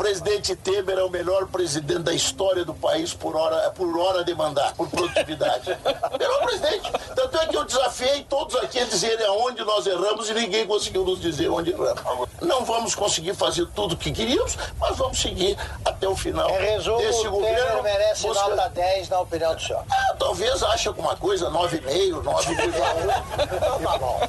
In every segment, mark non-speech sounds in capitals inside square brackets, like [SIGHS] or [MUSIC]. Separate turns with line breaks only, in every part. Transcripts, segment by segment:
presidente Temer é o melhor presidente da história do país por hora, por hora de mandar, por produtividade. [LAUGHS] melhor presidente. Tanto é que eu desafiei todos aqui a dizerem aonde nós erramos e ninguém conseguiu nos dizer onde erramos. Não vamos conseguir fazer tudo o que queríamos, mas vamos seguir até o final
Em resumo,
desse
o
governo.
Temer merece
busca-
nota 10 na opinião do senhor.
Ah, talvez ache alguma coisa, 9,5, 9,1.
Então tá bom.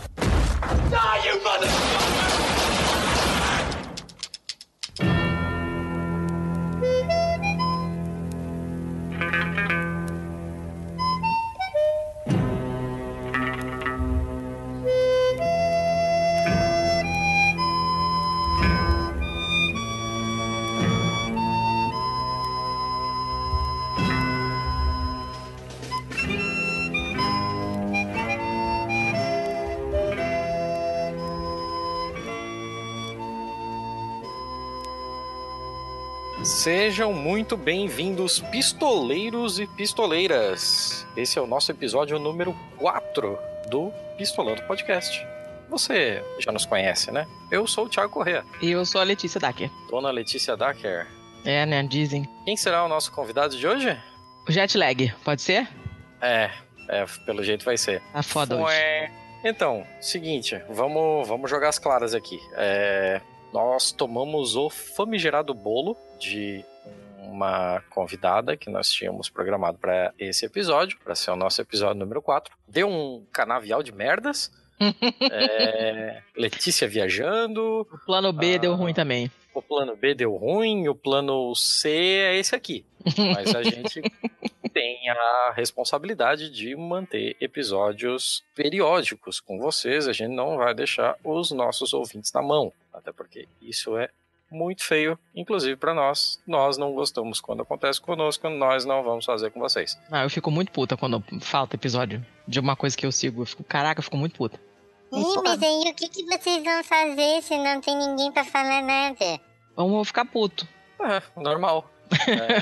Sejam muito bem-vindos, pistoleiros e pistoleiras. Esse é o nosso episódio número 4 do Pistolando Podcast. Você já nos conhece, né? Eu sou o Thiago Corrêa,
E eu sou a Letícia Dacker.
dona Letícia Dacker.
É, né? Dizem.
Quem será o nosso convidado de hoje?
O jet lag, pode ser?
É, é pelo jeito vai ser.
Tá foda hoje.
Ué. Então, seguinte, vamos, vamos jogar as claras aqui. É, nós tomamos o famigerado bolo de uma convidada que nós tínhamos programado para esse episódio, para ser o nosso episódio número 4. Deu um canavial de merdas. [LAUGHS] É, Letícia viajando,
O plano B
Ah.
deu ruim também.
o plano B deu ruim, o plano C é esse aqui. [LAUGHS] Mas a gente tem a responsabilidade de manter episódios periódicos com vocês. A gente não vai deixar os nossos ouvintes na mão. Até porque isso é muito feio, inclusive para nós. Nós não gostamos quando acontece conosco, nós não vamos fazer com vocês.
Ah, eu fico muito puta quando falta episódio de uma coisa que eu sigo. Eu fico, caraca, eu fico muito puta.
Ih, mas aí o que, que vocês vão fazer se não tem ninguém pra falar nada?
Vamos ficar puto.
É, normal. [LAUGHS] É.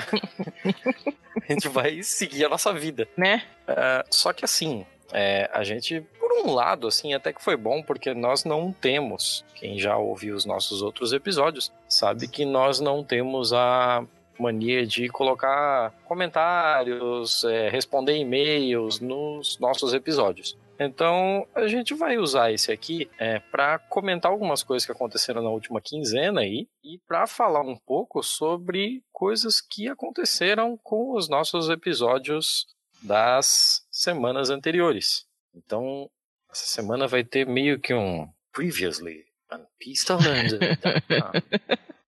[LAUGHS] a gente vai seguir a nossa vida.
Né?
É, só que assim, é, a gente, por um lado, assim, até que foi bom, porque nós não temos, quem já ouviu os nossos outros episódios, sabe que nós não temos a mania de colocar comentários, é, responder e-mails nos nossos episódios. Então a gente vai usar esse aqui é, para comentar algumas coisas que aconteceram na última quinzena aí e para falar um pouco sobre coisas que aconteceram com os nossos episódios das semanas anteriores. Então, essa semana vai ter meio que um Previously on Pistolando.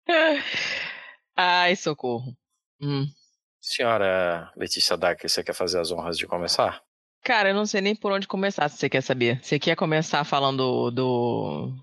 [LAUGHS]
Ai, socorro. Hum.
Senhora Letícia Dacker, você quer fazer as honras de começar?
Cara, eu não sei nem por onde começar, se você quer saber. Você quer começar falando do.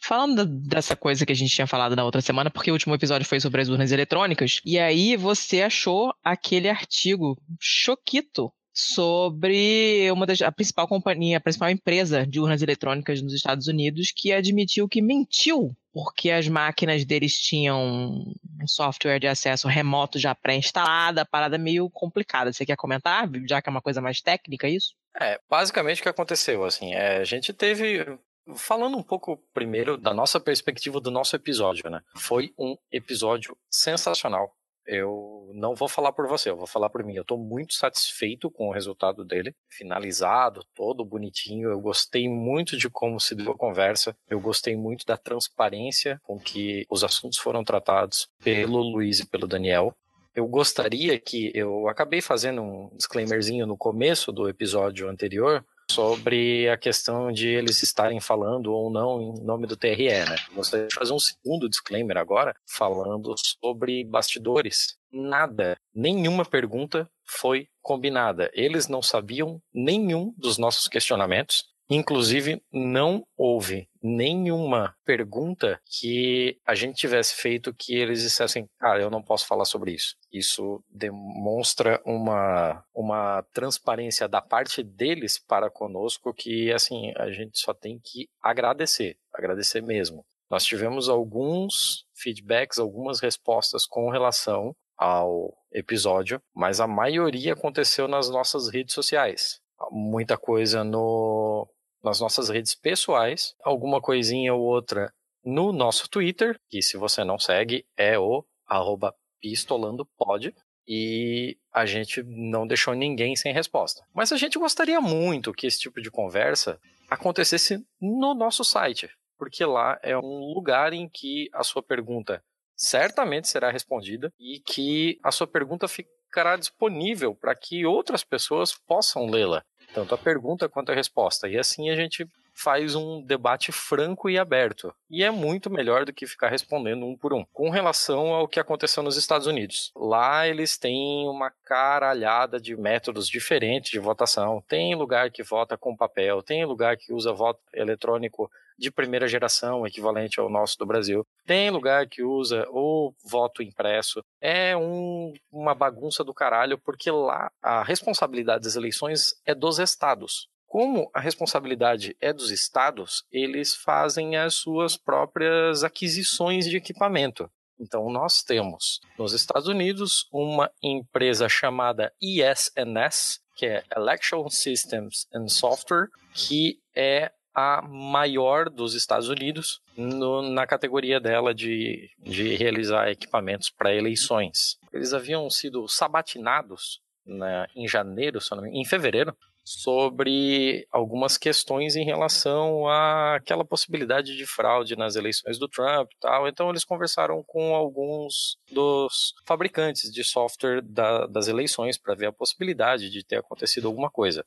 Falando dessa coisa que a gente tinha falado na outra semana, porque o último episódio foi sobre as urnas eletrônicas. E aí você achou aquele artigo choquito sobre uma das, a principal companhia, a principal empresa de urnas eletrônicas nos Estados Unidos, que admitiu que mentiu, porque as máquinas deles tinham um software de acesso remoto já pré-instalado, a parada meio complicada. Você quer comentar, já que é uma coisa mais técnica isso?
É, basicamente o que aconteceu, assim, é, a gente teve. Falando um pouco primeiro da nossa perspectiva do nosso episódio, né? Foi um episódio sensacional. Eu não vou falar por você, eu vou falar por mim. Eu tô muito satisfeito com o resultado dele, finalizado, todo bonitinho. Eu gostei muito de como se deu a conversa. Eu gostei muito da transparência com que os assuntos foram tratados pelo Luiz e pelo Daniel. Eu gostaria que eu acabei fazendo um disclaimerzinho no começo do episódio anterior sobre a questão de eles estarem falando ou não em nome do TRE, né? Gostaria de fazer um segundo disclaimer agora, falando sobre bastidores. Nada, nenhuma pergunta foi combinada. Eles não sabiam nenhum dos nossos questionamentos. Inclusive, não houve nenhuma pergunta que a gente tivesse feito que eles dissessem, cara, eu não posso falar sobre isso. Isso demonstra uma, uma transparência da parte deles para conosco que, assim, a gente só tem que agradecer, agradecer mesmo. Nós tivemos alguns feedbacks, algumas respostas com relação ao episódio, mas a maioria aconteceu nas nossas redes sociais. Muita coisa no nas nossas redes pessoais, alguma coisinha ou outra no nosso Twitter, que se você não segue é o arroba pistolandopod, e a gente não deixou ninguém sem resposta. Mas a gente gostaria muito que esse tipo de conversa acontecesse no nosso site, porque lá é um lugar em que a sua pergunta certamente será respondida e que a sua pergunta ficará disponível para que outras pessoas possam lê-la, tanto a pergunta quanto a resposta. E assim a gente faz um debate franco e aberto. E é muito melhor do que ficar respondendo um por um. Com relação ao que aconteceu nos Estados Unidos. Lá eles têm uma caralhada de métodos diferentes de votação. Tem lugar que vota com papel, tem lugar que usa voto eletrônico de primeira geração, equivalente ao nosso do Brasil. Tem lugar que usa o voto impresso. É um, uma bagunça do caralho, porque lá a responsabilidade das eleições é dos estados. Como a responsabilidade é dos estados, eles fazem as suas próprias aquisições de equipamento. Então, nós temos nos Estados Unidos uma empresa chamada ESNS, que é Election Systems and Software, que é a maior dos Estados Unidos no, na categoria dela de, de realizar equipamentos para eleições. Eles haviam sido sabatinados né, em janeiro, em fevereiro, sobre algumas questões em relação àquela possibilidade de fraude nas eleições do Trump e tal. Então eles conversaram com alguns dos fabricantes de software da, das eleições para ver a possibilidade de ter acontecido alguma coisa.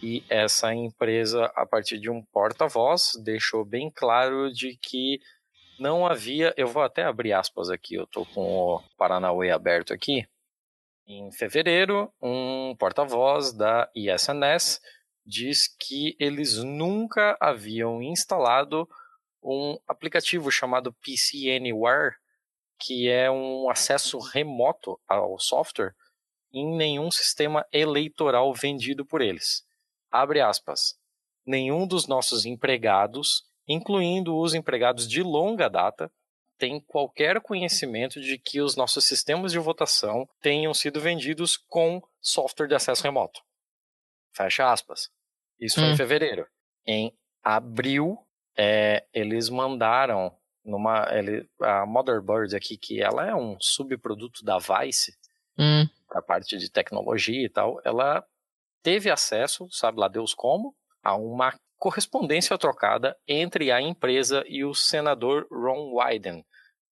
E essa empresa, a partir de um porta-voz, deixou bem claro de que não havia. Eu vou até abrir aspas aqui, eu estou com o Paranauê aberto aqui. Em fevereiro, um porta-voz da ISNS diz que eles nunca haviam instalado um aplicativo chamado PC Anywhere, que é um acesso remoto ao software em nenhum sistema eleitoral vendido por eles abre aspas, nenhum dos nossos empregados, incluindo os empregados de longa data, tem qualquer conhecimento de que os nossos sistemas de votação tenham sido vendidos com software de acesso remoto. Fecha aspas. Isso hum. foi em hum. fevereiro. Em abril, é, eles mandaram numa ele, a Motherbird aqui, que ela é um subproduto da Vice, hum. a parte de tecnologia e tal, ela teve acesso, sabe lá Deus como, a uma correspondência trocada entre a empresa e o senador Ron Wyden,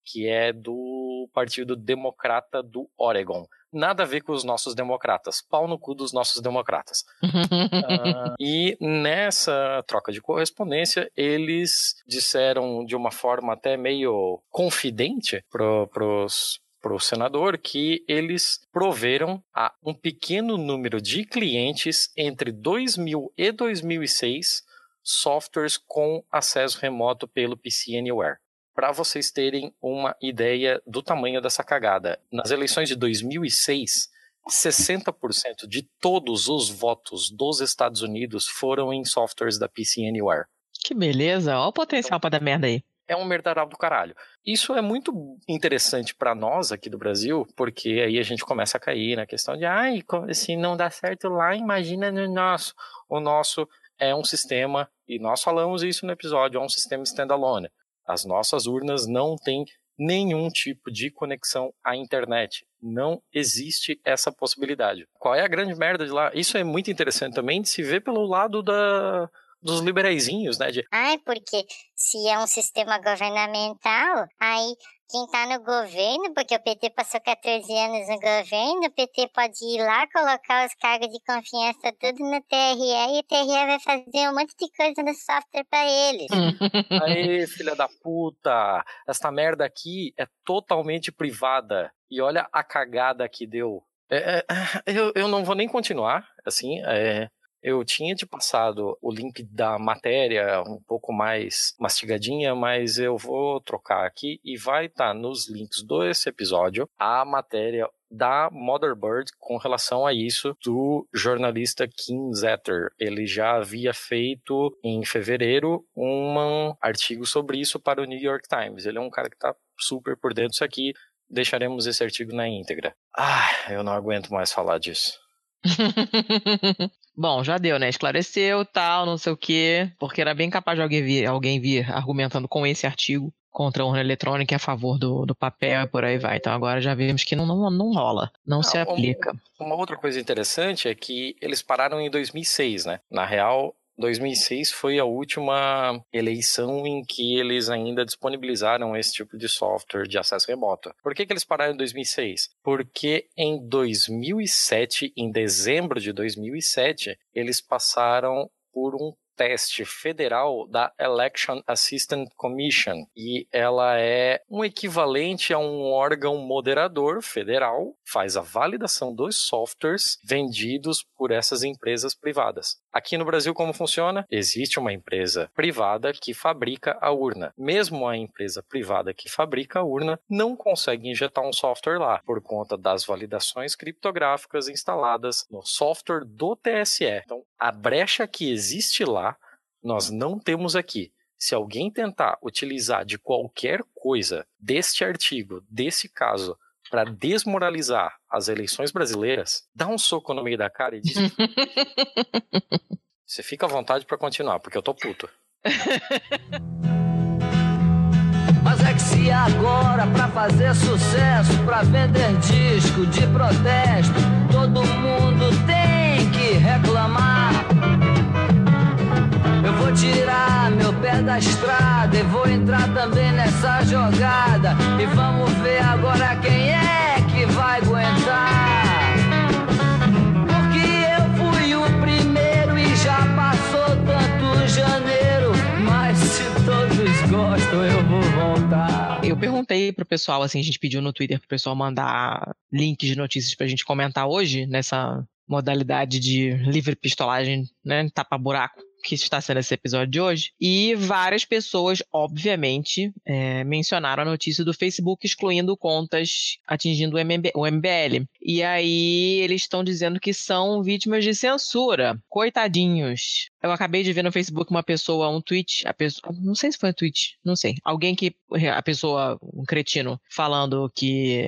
que é do Partido Democrata do Oregon. Nada a ver com os nossos democratas. Pau no cu dos nossos democratas. uh, [LAUGHS] e nessa troca de correspondência, eles disseram de uma forma até meio confidente para os para o senador que eles proveram a um pequeno número de clientes entre 2000 e 2006 softwares com acesso remoto pelo PC Anywhere. Para vocês terem uma ideia do tamanho dessa cagada, nas eleições de 2006, 60% de todos os votos dos Estados Unidos foram em softwares da PC Anywhere.
Que beleza, olha o potencial para dar merda aí
é um merdaral do caralho. Isso é muito interessante para nós aqui do Brasil, porque aí a gente começa a cair na questão de, ai, se não dá certo lá, imagina no nosso. O nosso é um sistema, e nós falamos isso no episódio, é um sistema standalone. As nossas urnas não têm nenhum tipo de conexão à internet. Não existe essa possibilidade. Qual é a grande merda de lá? Isso é muito interessante também de se ver pelo lado da, dos liberaizinhos, né? De...
Ai, porque se é um sistema governamental, aí quem está no governo, porque o PT passou 14 anos no governo, o PT pode ir lá colocar os cargos de confiança tudo no TRE e o TRE vai fazer um monte de coisa no software para eles. [LAUGHS]
Aí, filha da puta, essa merda aqui é totalmente privada. E olha a cagada que deu. É, é, eu, eu não vou nem continuar, assim, é, eu tinha te passado o link da matéria um pouco mais mastigadinha, mas eu vou trocar aqui e vai estar tá nos links desse episódio a matéria da Motherbird com relação a isso do jornalista Kim Zetter. Ele já havia feito em fevereiro um artigo sobre isso para o New York Times. Ele é um cara que está super por dentro disso aqui. Deixaremos esse artigo na íntegra. Ah, eu não aguento mais falar disso. [LAUGHS]
Bom, já deu, né? Esclareceu, tal, não sei o quê, porque era bem capaz de alguém vir, alguém vir argumentando com esse artigo contra a urna eletrônica e a favor do, do papel e por aí vai. Então agora já vimos que não, não, não rola, não, se aplica.
Uma, uma outra coisa interessante é que eles pararam em 2006, né? Na real, 2006 foi a última eleição em que eles ainda disponibilizaram esse tipo de software de acesso remoto. Por que, que eles pararam em 2006? Porque em 2007, em dezembro de 2007, eles passaram por um teste federal da Election Assistance Commission e ela é um equivalente a um órgão moderador federal, faz a validação dos softwares vendidos por essas empresas privadas. Aqui no Brasil como funciona? Existe uma empresa privada que fabrica a urna. Mesmo a empresa privada que fabrica a urna não consegue injetar um software lá por conta das validações criptográficas instaladas no software do TSE. Então, a brecha que existe lá nós não temos aqui. Se alguém tentar utilizar de qualquer coisa deste artigo, desse caso, para desmoralizar as eleições brasileiras, dá um soco no meio da cara e diz. [LAUGHS] Você fica à vontade para continuar, porque eu tô puto. [LAUGHS]
Mas é que se agora pra fazer sucesso, pra vender disco de protesto, todo mundo tem que reclamar. Tirar meu pé da estrada e vou entrar também nessa jogada. E vamos ver agora quem é que vai aguentar. Porque eu fui o primeiro e já passou tanto janeiro. Mas se todos gostam, eu vou voltar.
Eu perguntei pro pessoal, assim, a gente pediu no Twitter pro pessoal mandar links de notícias pra gente comentar hoje, nessa modalidade de livre pistolagem, né, tapa buraco que está sendo esse episódio de hoje. E várias pessoas, obviamente, é, mencionaram a notícia do Facebook excluindo contas atingindo o, MB, o MBL. E aí eles estão dizendo que são vítimas de censura. Coitadinhos. Eu acabei de ver no Facebook uma pessoa, um tweet, a pessoa, não sei se foi um tweet, não sei. Alguém que, a pessoa, um cretino, falando que,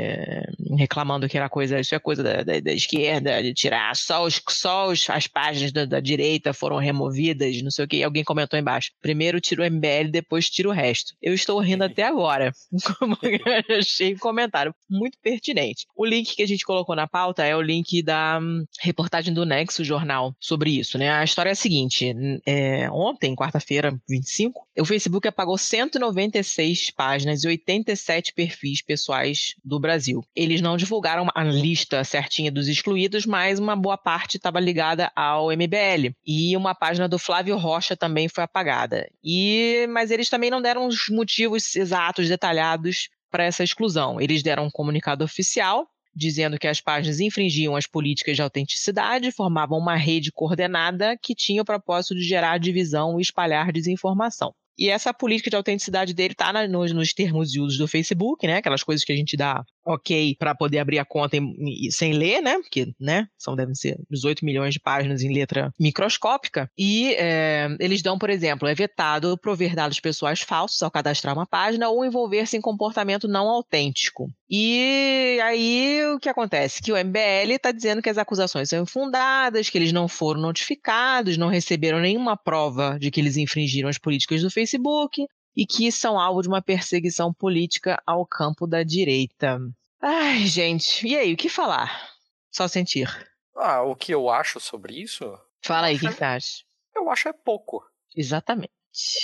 reclamando que era coisa, isso é coisa da, da, da esquerda, de tirar só, os, só os, as páginas da, da direita foram removidas, não sei o que. Alguém comentou embaixo, primeiro tira o MBL, depois tira o resto. Eu estou rindo [LAUGHS] até agora. [LAUGHS] Achei um comentário muito pertinente. O link que a gente colocou na pauta é o link da hum, reportagem do Nexo Jornal sobre isso, né? A história é a seguinte, é, ontem, quarta-feira, 25, o Facebook apagou 196 páginas e 87 perfis pessoais do Brasil. Eles não divulgaram a lista certinha dos excluídos, mas uma boa parte estava ligada ao MBL. E uma página do Flávio Rocha também foi apagada. E mas eles também não deram os motivos exatos, detalhados para essa exclusão. Eles deram um comunicado oficial dizendo que as páginas infringiam as políticas de autenticidade, formavam uma rede coordenada que tinha o propósito de gerar divisão e espalhar desinformação. E essa política de autenticidade dele está nos, nos, termos de uso do Facebook, né? Aquelas coisas que a gente dá ok para poder abrir a conta em, sem ler, né? Porque, né? São, devem ser 18 milhões de páginas em letra microscópica. E é, eles dão, por exemplo, é vetado prover dados pessoais falsos ao cadastrar uma página ou envolver-se em comportamento não autêntico. E aí o que acontece? Que o MBL está dizendo que as acusações são infundadas, que eles não foram notificados, não receberam nenhuma prova de que eles infringiram as políticas do Facebook e que são alvo de uma perseguição política ao campo da direita. Ai, gente, e aí, o que falar? Só sentir.
Ah, o que eu acho sobre isso?
Fala aí, o que você acha?
Eu acho é pouco.
Exatamente.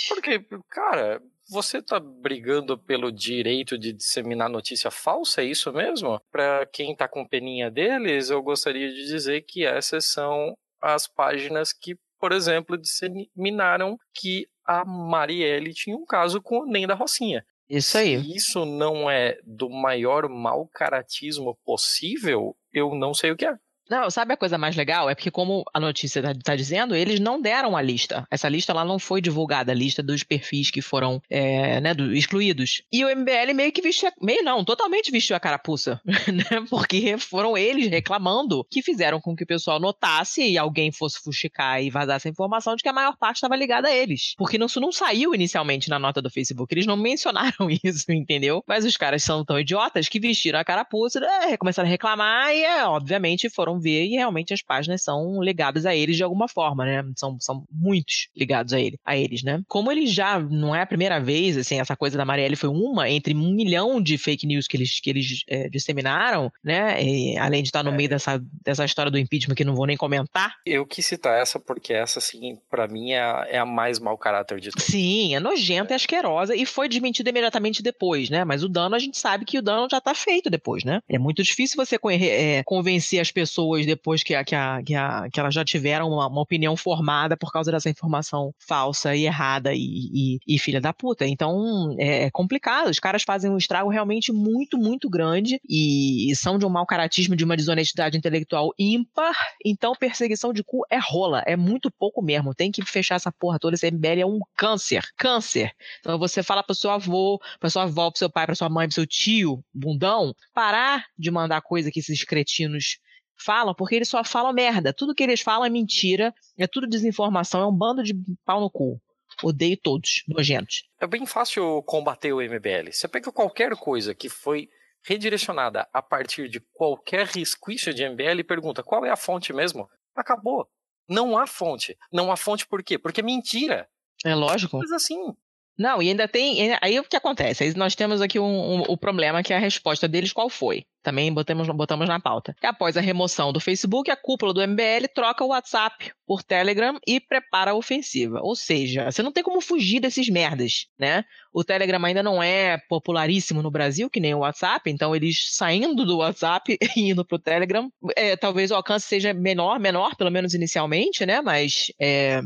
Porque, cara, você tá brigando pelo direito de disseminar notícia falsa, é isso mesmo? Para quem tá com peninha deles, eu gostaria de dizer que essas são as páginas que, por exemplo, disseminaram que a Marielle tinha um caso com o Nem da Rocinha.
Isso aí.
Se isso não é do maior mau caratismo possível, eu não sei o que é.
Não, sabe a coisa mais legal? É porque, como a notícia está tá dizendo, eles não deram a lista. Essa lista lá não foi divulgada, a lista dos perfis que foram é, né, do, excluídos. E o MBL meio que vestiu. Meio não, totalmente vestiu a carapuça. [LAUGHS] Né? Porque foram eles reclamando que fizeram com que o pessoal notasse e alguém fosse fuxicar e vazasse a informação de que a maior parte estava ligada a eles. Porque isso não saiu inicialmente na nota do Facebook. Eles não mencionaram [LAUGHS] isso, entendeu? Mas os caras são tão idiotas que vestiram a carapuça, é, começaram a reclamar e, é, obviamente, foram ver e realmente as páginas são ligadas a eles de alguma forma, né? São, são muitos ligados a ele, a eles, né? Como ele já não é a primeira vez, assim, essa coisa da Marielle foi uma entre um milhão de fake news que eles, que eles é, disseminaram, né? E, além de estar no é. meio dessa, dessa história do impeachment que não vou nem comentar.
Eu quis citar essa porque essa, assim, para mim é a, é a mais mau caráter de todas.
Sim, é nojenta, é asquerosa e foi desmentida imediatamente depois, né? Mas o dano, a gente sabe que o dano já tá feito depois, né? É muito difícil você é, convencer as pessoas depois que, que, a, que, a, que elas já tiveram uma, uma, opinião formada por causa dessa informação falsa e errada e, e, e filha da puta. Então, é, é, complicado. Os caras fazem um estrago realmente muito, muito grande e, e são de um mau caratismo, de uma desonestidade intelectual ímpar. Então, perseguição de cu é rola, é muito pouco mesmo. Tem que fechar essa porra toda. Esse MBL é um câncer. Câncer. Então, você fala pro seu avô, pra sua avó, pro seu pai, pra sua mãe, pro seu tio, bundão, parar de mandar coisa que esses cretinos falam, porque eles só falam merda. Tudo que eles falam é mentira, é tudo desinformação, é um bando de pau no cu. Odeio todos, nojentos.
É bem fácil combater o MBL. Você pega qualquer coisa que foi redirecionada a partir de qualquer resquício de MBL e pergunta qual é a fonte mesmo, acabou. Não há fonte. Não há fonte por quê? Porque é mentira.
É lógico.
Mas assim,
não, e ainda tem. Aí o que acontece? Aí nós temos aqui um, um, o problema que é a resposta deles qual foi. Também botamos, botamos na pauta. Após a remoção do Facebook, a cúpula do MBL troca o WhatsApp por Telegram e prepara a ofensiva. Ou seja, você não tem como fugir desses merdas, né? O Telegram ainda não é popularíssimo no Brasil, que nem o WhatsApp, então eles saindo do WhatsApp [LAUGHS] e indo pro Telegram, é, talvez o alcance seja menor, menor, pelo menos inicialmente, né? Mas é,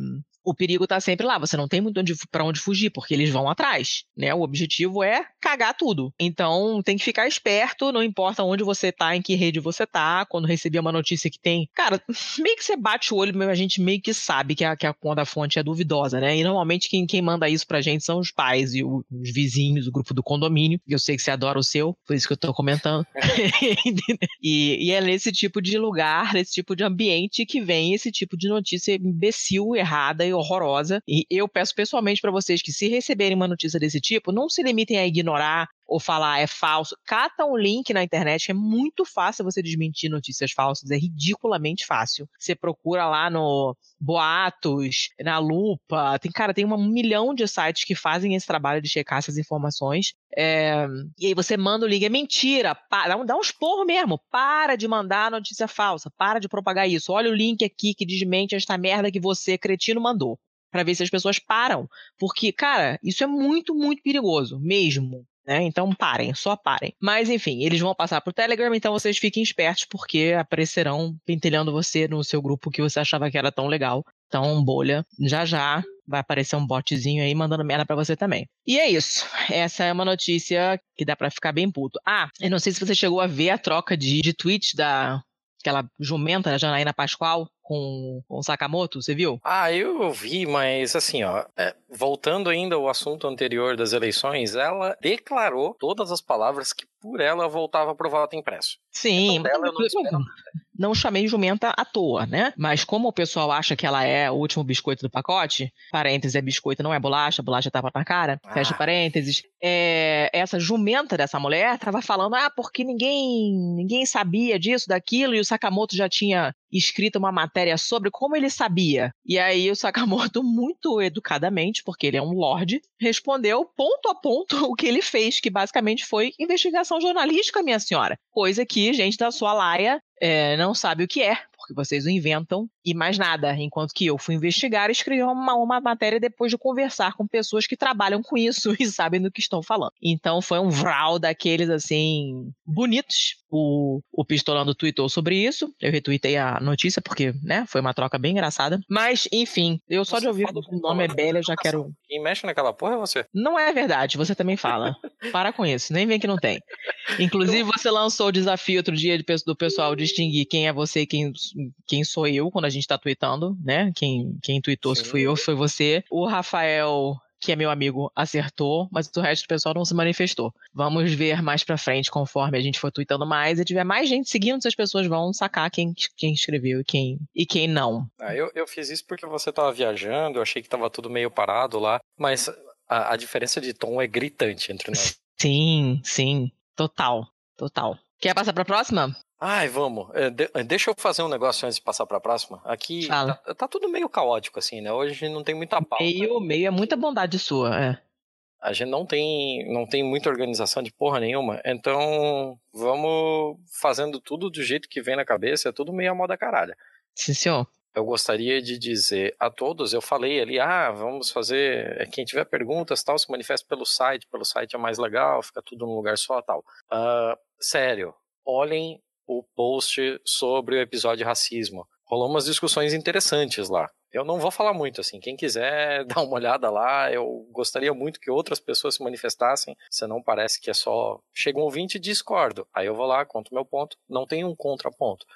o perigo está sempre lá. Você não tem muito para onde fugir, porque eles vão atrás, né? O objetivo é cagar tudo. Então tem que ficar esperto, não importa onde você tá, em que rede você tá. Quando receber uma notícia que tem, cara, [LAUGHS] meio que você bate o olho, a gente meio que sabe que a, que a conta fonte é duvidosa, né? E normalmente quem, quem manda isso pra gente são os pais e o, os vizinhos, o grupo do condomínio. Eu sei que você adora o seu, por isso que eu tô comentando. [LAUGHS] e, e é nesse tipo de lugar, nesse tipo de ambiente que vem esse tipo de notícia imbecil, errada e horrorosa. E eu peço pessoalmente para vocês que, se receberem uma notícia desse tipo, não se limitem a ignorar ou falar é falso. Cata um link na internet, é muito fácil você desmentir notícias falsas, é ridiculamente fácil. Você procura lá no Boatos, na Lupa, tem, cara, tem um milhão de sites que fazem esse trabalho de checar essas informações. É, e aí você manda o link, é mentira, para, dá uns porros mesmo, para de mandar notícia falsa, para de propagar isso. Olha o link aqui que desmente esta merda que você, cretino, mandou para ver se as pessoas param. Porque, cara, isso é muito, muito perigoso, mesmo. Né? Então parem, só parem. Mas enfim, eles vão passar pro Telegram, então vocês fiquem espertos, porque aparecerão pentelhando você no seu grupo que você achava que era tão legal. Então, bolha, já já vai aparecer um botzinho aí mandando merda para você também. E é isso. Essa é uma notícia que dá para ficar bem puto. Ah, eu não sei se você chegou a ver a troca de, de tweets da aquela jumenta, da Janaína Pascoal, com, com o Sakamoto, você viu?
Ah, eu vi, mas assim, ó, é, voltando ainda ao assunto anterior das eleições, ela declarou todas as palavras que por ela voltava pro voto impresso.
Sim, então, dela, eu não, não chamei jumenta à toa, né? Mas como o pessoal acha que ela é o último biscoito do pacote, parênteses é biscoito, não é bolacha, bolacha tapa na cara, ah. fecha parênteses, é, essa jumenta dessa mulher tava falando, ah, porque ninguém, ninguém sabia disso, daquilo, e o Sakamoto já tinha escrito uma matéria sobre como ele sabia. E aí o Sakamoto, [LAUGHS] muito educadamente, porque ele é um lord, respondeu ponto a ponto [LAUGHS] o que ele fez, que basicamente foi investigação jornalística, minha senhora. Coisa que gente da sua laia é, não sabe o que é, porque vocês o inventam e mais nada. Enquanto que eu fui investigar e escrevi uma, uma matéria depois de conversar com pessoas que trabalham com isso [LAUGHS] e sabem do que estão falando. Então foi um vral daqueles assim bonitos. O, o Pistolando tweetou sobre isso. Eu retuitei a notícia porque, né, foi uma troca bem engraçada. Mas, enfim, eu só você de ouvir o nome é Bela, eu já quero. [LAUGHS]
Quem mexe naquela porra é você.
Não é verdade, você também fala. Para com isso, nem vem que não tem. Inclusive, você lançou o desafio outro dia do pessoal distinguir quem é você e quem, quem sou eu quando a gente tá tweetando, né? Quem, quem tweetou se fui eu, foi você. O Rafael que é meu amigo, acertou, mas o resto do pessoal não se manifestou. Vamos ver mais pra frente, conforme a gente for tweetando mais e tiver mais gente seguindo, as pessoas vão sacar quem, quem escreveu e quem, e quem não.
Ah, eu, eu fiz isso porque você tava viajando, eu achei que tava tudo meio parado lá, mas a, a diferença de tom é gritante entre nós.
Sim, sim, total, total. Quer passar pra próxima?
Ai, vamos. É, é, deixa eu fazer um negócio antes de passar para a próxima. Aqui tá, tá, tudo meio caótico, assim, né? Hoje não tem muita pauta.
Meio, meio é muita bondade sua, é.
A gente não tem, não tem muita organização de porra nenhuma. Então, vamos fazendo tudo do jeito que vem na cabeça. É tudo meio a moda caralho.
Sim, senhor.
Eu gostaria de dizer a todos, eu falei ali, ah, vamos fazer, quem tiver perguntas, tal, se manifesta pelo site, pelo site é mais legal, fica tudo num lugar só, tal. Uh, sério, olhem o post sobre o episódio racismo. Rolou umas discussões interessantes lá. Eu não vou falar muito, assim. Quem quiser [LAUGHS] dar uma olhada lá, eu gostaria muito que outras pessoas se manifestassem. Senão parece que é só. Chega um ouvinte e discordo. Aí eu vou lá, conto meu ponto. Não tem um contraponto.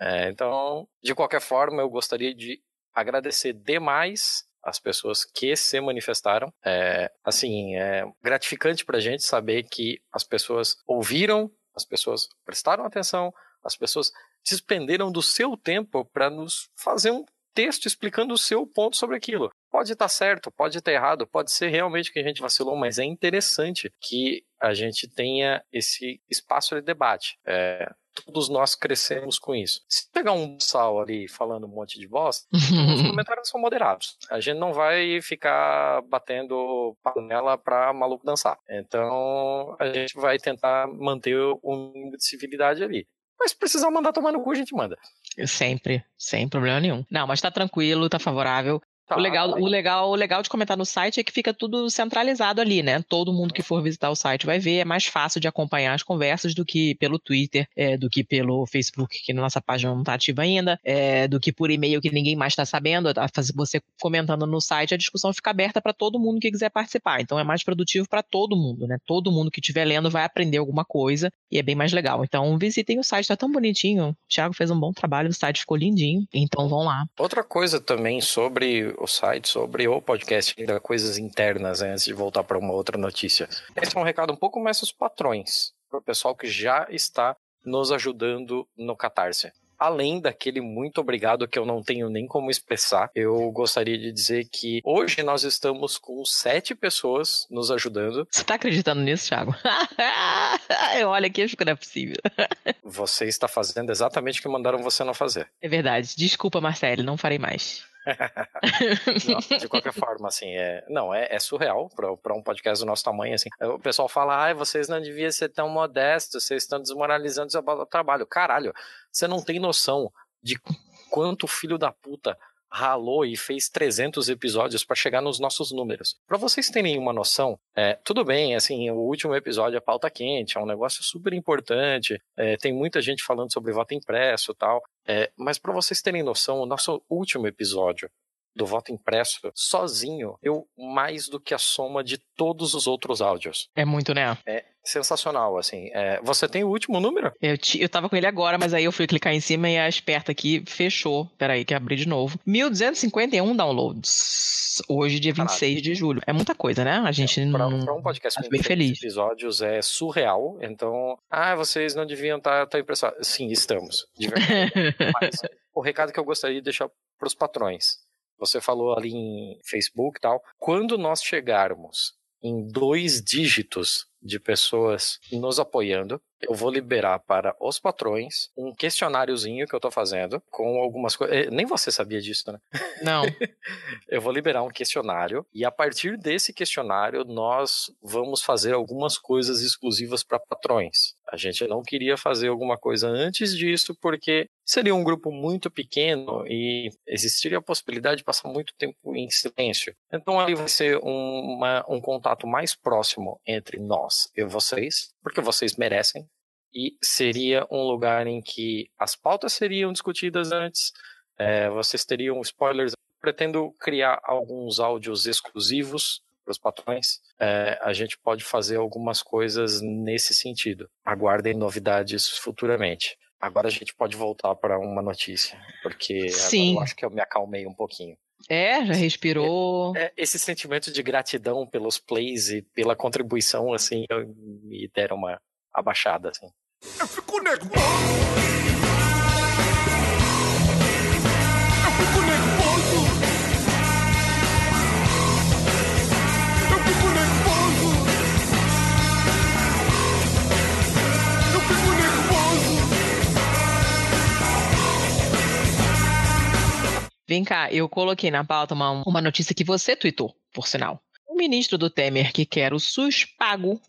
É, então, de qualquer forma, eu gostaria de agradecer demais as pessoas que se manifestaram. É, assim, é gratificante pra gente saber que as pessoas ouviram as pessoas prestaram atenção, as pessoas despenderam do seu tempo para nos fazer um texto explicando o seu ponto sobre aquilo. Pode estar certo, pode estar errado, pode ser realmente que a gente vacilou, mas é interessante que a gente tenha esse espaço de debate. É, todos nós crescemos com isso. Se pegar um sal ali falando um monte de bosta, os [LAUGHS] comentários são moderados. A gente não vai ficar batendo panela pra maluco dançar. Então, a gente vai tentar manter o mínimo de civilidade ali. Mas se precisar mandar tomar no cu, a gente manda.
Sempre, sem problema nenhum. Não, mas tá tranquilo, tá favorável. Tá, o, legal, o, legal, o legal de comentar no site é que fica tudo centralizado ali, né? Todo mundo que for visitar o site vai ver, é mais fácil de acompanhar as conversas do que pelo Twitter, é, do que pelo Facebook, que na nossa página não está ativa ainda, é, do que por e-mail que ninguém mais está sabendo. Você comentando no site, a discussão fica aberta para todo mundo que quiser participar. Então é mais produtivo para todo mundo, né? Todo mundo que estiver lendo vai aprender alguma coisa e é bem mais legal. Então visitem o site, tá tão bonitinho. O Thiago fez um bom trabalho, o site ficou lindinho. Então vão lá.
Outra coisa também sobre o site sobre o podcast, ainda coisas internas, né, antes de voltar para uma outra notícia. Esse é um recado um pouco mais os patrões, para o pessoal que já está nos ajudando no Catarse além daquele muito obrigado que eu não tenho nem como expressar, eu gostaria de dizer que hoje nós estamos com sete pessoas nos ajudando.
Você tá acreditando nisso, Thiago? [LAUGHS] eu olho aqui e acho que não é possível.
você está fazendo exatamente o que mandaram você não fazer.
É verdade. Desculpa, Marcelo, não farei mais [LAUGHS]
não, de [LAUGHS] qualquer forma, assim, é, não, é, é surreal para um podcast do nosso tamanho, assim. O pessoal fala, ai, vocês não deviam ser tão modestos, vocês estão desmoralizando o seu trabalho. Caralho, você não tem noção de quanto filho da puta ralou e fez 300 episódios para chegar nos nossos números. Para vocês terem uma noção, é, tudo bem, assim, o último episódio é pauta quente, é um negócio super importante, é, tem muita gente falando sobre voto impresso e tal, é, mas para vocês terem noção, o nosso último episódio do voto impresso sozinho, eu mais do que a soma de todos os outros áudios.
É muito, né?
É sensacional, assim. É, você tem o último número?
Eu, eu tava com ele agora, mas aí eu fui clicar em cima e a esperta aqui fechou. Peraí, que abri de novo. 1251 downloads. Hoje, dia 26 Caralho. de julho. É muita coisa, né? A gente é,
pra,
não.
Pra um podcast com bem feliz. episódios é surreal. Então, ah, vocês não deviam estar tá, tá impressionados. Sim, estamos. De verdade. [LAUGHS] mas o recado que eu gostaria de deixar pros patrões você falou ali em Facebook e tal. Quando nós chegarmos em dois dígitos de pessoas nos apoiando, eu vou liberar para os patrões um questionáriozinho que eu estou fazendo com algumas coisas. Eh, nem você sabia disso, né?
Não. [LAUGHS]
eu vou liberar um questionário e a partir desse questionário nós vamos fazer algumas coisas exclusivas para patrões. A gente não queria fazer alguma coisa antes disso porque seria um grupo muito pequeno e existiria a possibilidade de passar muito tempo em silêncio. Então ali vai ser uma, um contato mais próximo entre nós e vocês, porque vocês merecem. E seria um lugar em que as pautas seriam discutidas antes, é, vocês teriam spoilers. Pretendo criar alguns áudios exclusivos para os patrões, é, a gente pode fazer algumas coisas nesse sentido. Aguardem novidades futuramente. Agora a gente pode voltar para uma notícia, porque
Sim.
eu acho que eu me acalmei um pouquinho.
É, já respirou.
É, é, esse sentimento de gratidão pelos plays e pela contribuição, assim, me deram uma abaixada, assim. Eu fico nervoso!
Vem cá, eu coloquei na pauta uma, uma notícia que você tweetou, por sinal. O ministro do Temer que quer o SUS pago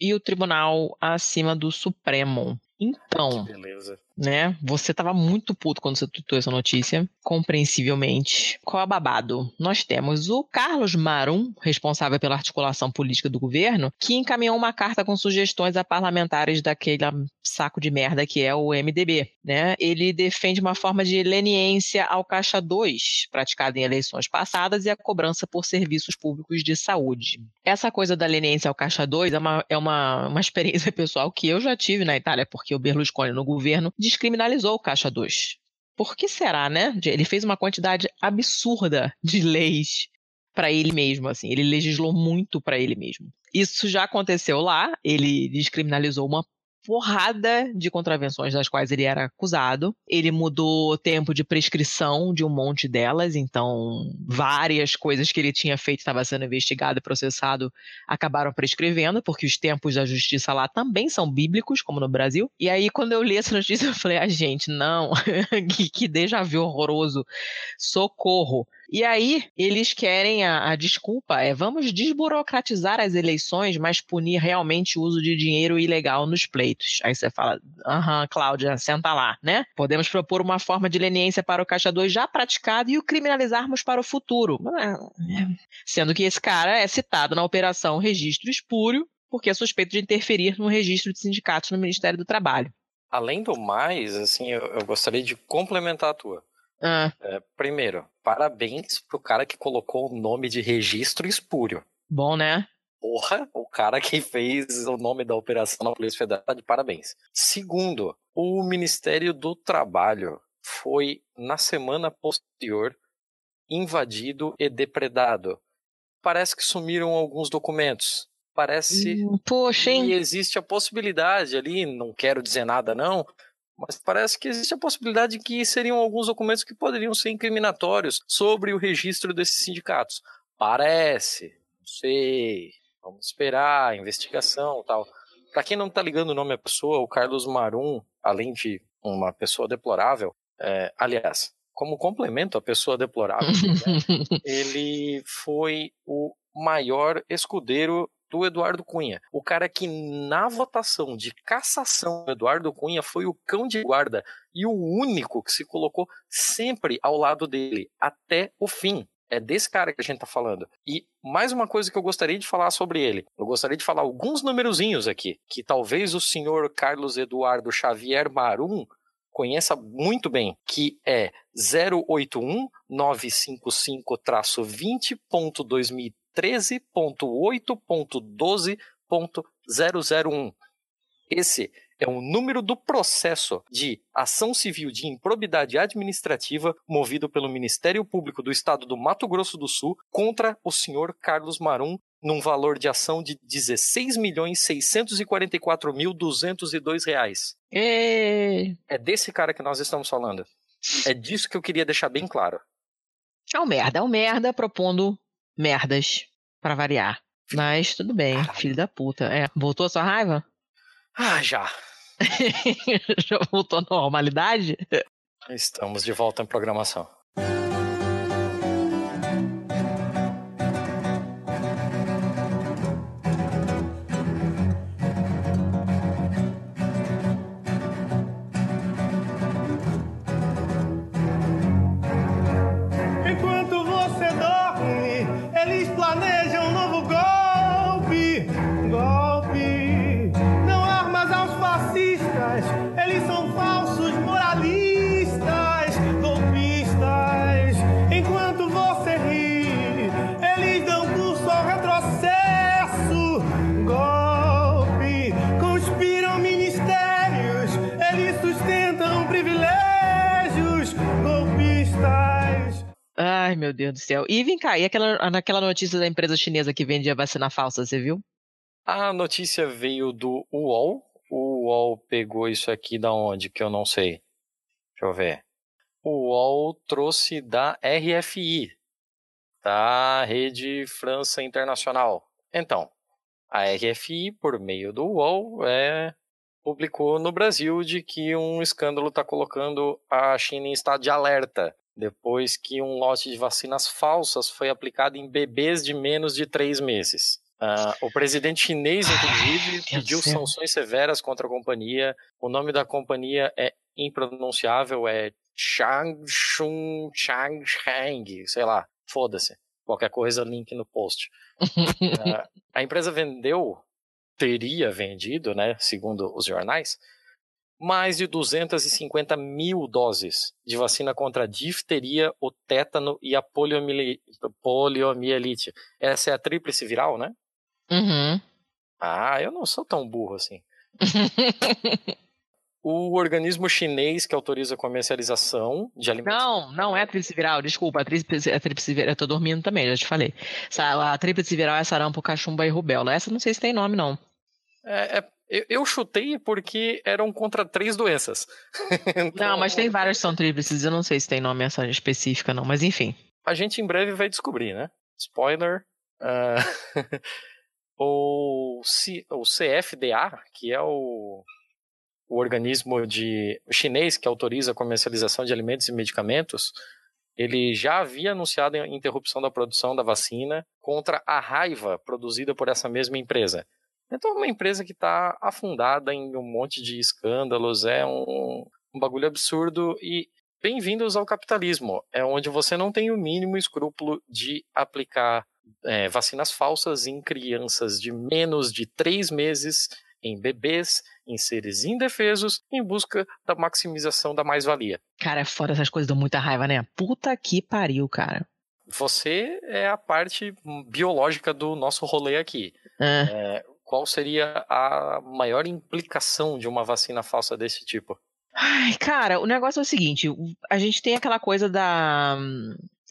e o tribunal acima do Supremo. Então,
Que beleza.
Né? Você tava muito puto quando você tuitou essa notícia, compreensivelmente. Qual é babado? Nós temos o Carlos Marum, responsável pela articulação política do governo, que encaminhou uma carta com sugestões a parlamentares daquele saco de merda que é o MDB, né? Ele defende uma forma de leniência ao Caixa 2, praticada em eleições passadas, e a cobrança por serviços públicos de saúde. Essa coisa da leniência ao Caixa 2 é uma, é uma, uma experiência [LAUGHS] pessoal que eu já tive na Itália, porque o Berlusconi no governo descriminalizou o Caixa 2. Por que será, né? Ele fez uma quantidade absurda de leis para ele mesmo, assim. Ele legislou muito para ele mesmo. Isso já aconteceu lá. Ele descriminalizou uma porrada de contravenções das quais ele era acusado. Ele mudou o tempo de prescrição de um monte delas, então várias coisas que ele tinha feito estava sendo investigado e processado acabaram prescrevendo, porque os tempos da justiça lá também são bíblicos, como no Brasil. E aí, quando eu li essa notícia, eu falei, ah, gente, não, [LAUGHS] que, que déjà vu horroroso, socorro. E aí, eles querem a, a, desculpa, é vamos desburocratizar as eleições, mas punir realmente o uso de dinheiro ilegal nos pleitos. Aí você fala, aham, Cláudia, senta lá, né? Podemos propor uma forma de leniência para o Caixa 2 já praticado e o criminalizarmos para o futuro. Sendo que esse cara é citado na Operação Registro Espúrio, porque é suspeito de interferir no registro de sindicatos no Ministério do Trabalho.
Além do mais, assim, eu, eu gostaria de complementar a tua.
Ah,
É, primeiro, parabéns pro cara que colocou o nome de registro espúrio.
bom, né?
Porra, o cara que fez o nome da operação na Polícia Federal, tá de parabéns. Segundo, o Ministério do Trabalho foi, na semana posterior, invadido e depredado. Parece que sumiram alguns documentos. Parece
Hum, Poxa, hein?
que existe a possibilidade ali, não quero dizer nada não, mas parece que existe a possibilidade de que seriam alguns documentos que poderiam ser incriminatórios sobre o registro desses sindicatos. Parece, não sei, vamos esperar, investigação tal. Para quem não está ligando o nome à pessoa, o Carlos Marum, além de uma pessoa deplorável, é, aliás, como complemento à pessoa deplorável, [LAUGHS] né, ele foi o maior escudeiro do Eduardo Cunha. O cara que na votação de cassação do Eduardo Cunha foi o cão de guarda e o único que se colocou sempre ao lado dele até o fim. É desse cara que a gente tá falando. E mais uma coisa que eu gostaria de falar sobre ele. Eu gostaria de falar alguns numerozinhos aqui, que talvez o senhor Carlos Eduardo Xavier Marum conheça muito bem, que é 081 955 20.2013 13.8.12.001. Esse é o número do processo de ação civil de improbidade administrativa movido pelo Ministério Público do Estado do Mato Grosso do Sul contra o senhor Carlos Marum num valor de ação de 16.644.202 reais.
Ê,
É desse cara que nós estamos falando. É disso que eu queria deixar bem claro.
É um merda, é um merda propondo merdas, pra variar. Mas tudo bem, filho da puta. É, voltou a sua raiva?
Ah, já. [LAUGHS]
Já voltou à normalidade?
Estamos de volta em programação.
Deus do céu. E vem cá, e aquela, naquela notícia da empresa chinesa que vendia vacina falsa, você viu?
A notícia veio do UOL. O UOL pegou isso aqui da onde? Que eu não sei. Deixa eu ver. O UOL trouxe da RFI, da Rede França Internacional. Então, a RFI, por meio do UOL, é, publicou no Brasil de que um escândalo está colocando a China em estado de alerta depois que um lote de vacinas falsas foi aplicado em bebês de menos de três meses. Uh, o presidente chinês, inclusive,
Ai,
pediu sanções severas contra a companhia. O nome da companhia é impronunciável, é Changshun Changhang, sei lá, foda-se. Qualquer coisa, link no post. Uh, [LAUGHS] a empresa vendeu, teria vendido, né, segundo os jornais, mais de 250 mil doses de vacina contra a difteria, o tétano e a poliomieli- poliomielite. Essa é a tríplice viral, né?
Uhum.
Ah, eu não sou tão burro assim. [LAUGHS] O organismo chinês que autoriza a comercialização de alimentos.
Não, não é tríplice viral, desculpa. A tríplice, a tríplice viral, eu tô dormindo também, já te falei. A tríplice viral é sarampo, cachumba e rubéola. Essa não sei se tem nome, não.
É, é, eu, eu chutei porque eram contra três doenças. [LAUGHS] Então,
Não, mas tem várias que são tríplices, eu não sei se tem nome essa específica, não. Mas enfim.
A gente em breve vai descobrir, né? Spoiler. ah, [LAUGHS] o, C- o CFDA, que é o, o organismo de o chinês que autoriza a comercialização de alimentos e medicamentos, ele já havia anunciado a interrupção da produção da vacina contra a raiva produzida por essa mesma empresa. Então, é uma empresa que está afundada em um monte de escândalos, é um, um bagulho absurdo e bem-vindos ao capitalismo, é onde você não tem o mínimo escrúpulo de aplicar é, vacinas falsas em crianças de menos de três meses, em bebês, em seres indefesos, em busca da maximização da mais-valia.
Cara, é foda essas coisas, dão muita raiva, né? Puta que pariu, cara.
Você é a parte biológica do nosso rolê aqui.
É.
É, qual seria a maior implicação de uma vacina falsa desse tipo?
Ai, cara, o negócio é o seguinte: a gente tem aquela coisa da,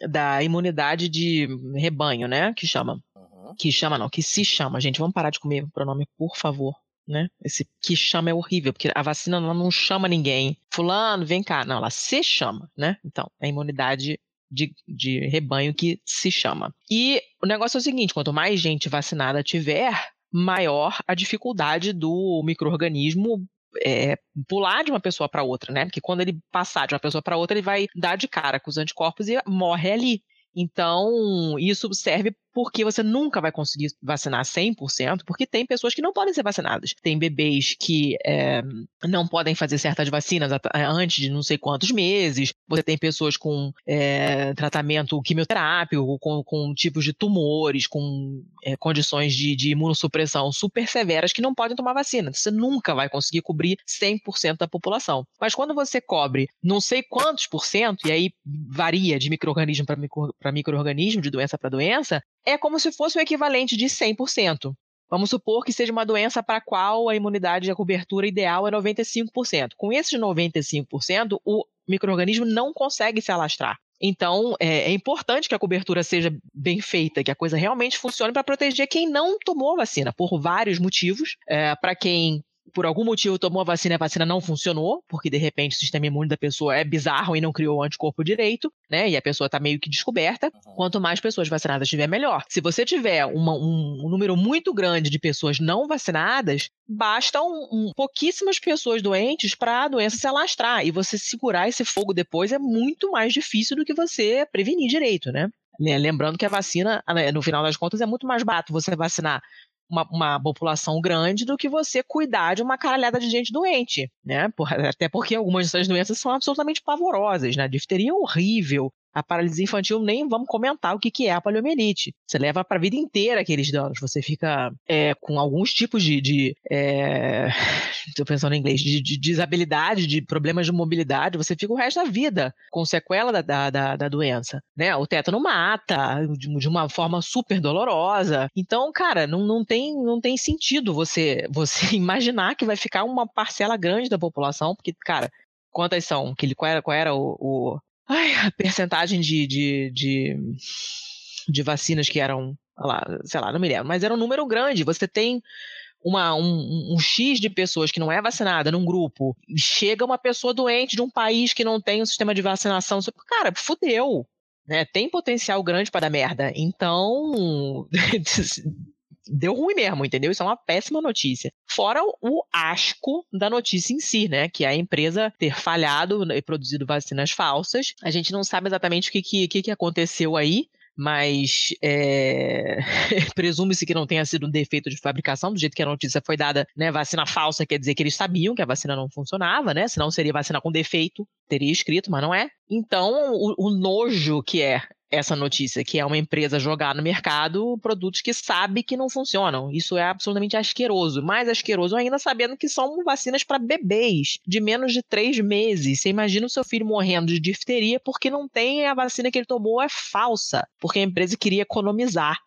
da imunidade de rebanho, né? Que chama.
Uhum.
Que chama, não, que se chama. Gente, vamos parar de comer pronome, por favor. Né? Esse que chama é horrível, porque a vacina não chama ninguém. Fulano, vem cá. Não, ela se chama, né? Então, é a imunidade de, de rebanho que se chama. E o negócio é o seguinte: quanto mais gente vacinada tiver, maior a dificuldade do microorganismo é, pular de uma pessoa para outra, né? Porque quando ele passar de uma pessoa para outra, ele vai dar de cara com os anticorpos e morre ali. Então, isso serve porque você nunca vai conseguir vacinar 100%, porque tem pessoas que não podem ser vacinadas. Tem bebês que é, não podem fazer certas vacinas at- antes de não sei quantos meses. Você tem pessoas com é, tratamento quimioterápico, com, com tipos de tumores, com é, condições de, de imunossupressão super severas que não podem tomar vacina. Você nunca vai conseguir cobrir 100% da população. Mas quando você cobre não sei quantos por cento, e aí varia de microorganismo para micro, microorganismo, de doença para doença, é como se fosse o equivalente de 100%. Vamos supor que seja uma doença para a qual a imunidade e a cobertura ideal é 95%. Com esses 95%, o microorganismo não consegue se alastrar. Então, é, é importante que a cobertura seja bem feita, que a coisa realmente funcione para proteger quem não tomou a vacina, por vários motivos. É, para quem por algum motivo tomou a vacina e a vacina não funcionou, porque de repente o sistema imune da pessoa é bizarro e não criou o anticorpo direito, né? E a pessoa está meio que descoberta. Quanto mais pessoas vacinadas tiver, melhor. Se você tiver uma- um, um número muito grande de pessoas não vacinadas, bastam um, pouquíssimas pessoas doentes para a doença se alastrar. E você segurar esse fogo depois é muito mais difícil do que você prevenir direito, né? Lembrando que a vacina, no final das contas, é muito mais barato você vacinar uma, uma, população grande do que você cuidar de uma caralhada de gente doente, né? Por, [LAUGHS] até porque algumas dessas doenças são absolutamente pavorosas, né? Difteria é horrível. A paralisia infantil nem vamos comentar o que, que é a poliomielite. Você leva para a vida inteira aqueles danos. Você fica é, com alguns tipos de. de [SIGHS] Estou pensando em inglês, de, de, desabilidade, de problemas de mobilidade. Você fica o resto da vida com sequela da, da, da, da doença. Né? O tétano mata de, de, uma forma super dolorosa. Então, cara, não, não, tem, não tem sentido você, [LAUGHS] você imaginar que vai ficar uma parcela grande da população, porque, cara, quantas são? Que, qual era, qual era o, o Ai, a percentagem de, de, de, de, vacinas que eram, sei lá, não me lembro, mas era um número grande. Você tem uma, um, um, X de pessoas que não é vacinada num grupo, chega uma pessoa doente de um país que não tem um sistema de vacinação. Cara, fudeu. Né? Tem potencial grande para dar merda. Então, [LAUGHS] deu ruim mesmo, entendeu? Isso é uma péssima notícia. Fora o asco da notícia em si, né? Que é a empresa ter falhado e produzido vacinas falsas. A gente não sabe exatamente o que, que, que aconteceu aí, mas é... [LAUGHS] presume-se que não tenha sido um defeito de fabricação, do jeito que a notícia foi dada, né? Vacina falsa quer dizer que eles sabiam que a vacina não funcionava, né? Senão seria vacina com defeito, teria escrito, mas não é. Então, o, o nojo que é essa notícia, que é uma empresa jogar no mercado produtos que sabe que não funcionam. Isso é absolutamente asqueroso. Mais asqueroso ainda sabendo que são vacinas para bebês de menos de três meses. Você imagina o seu filho morrendo de difteria porque não tem a vacina que ele tomou é falsa, porque a empresa queria economizar.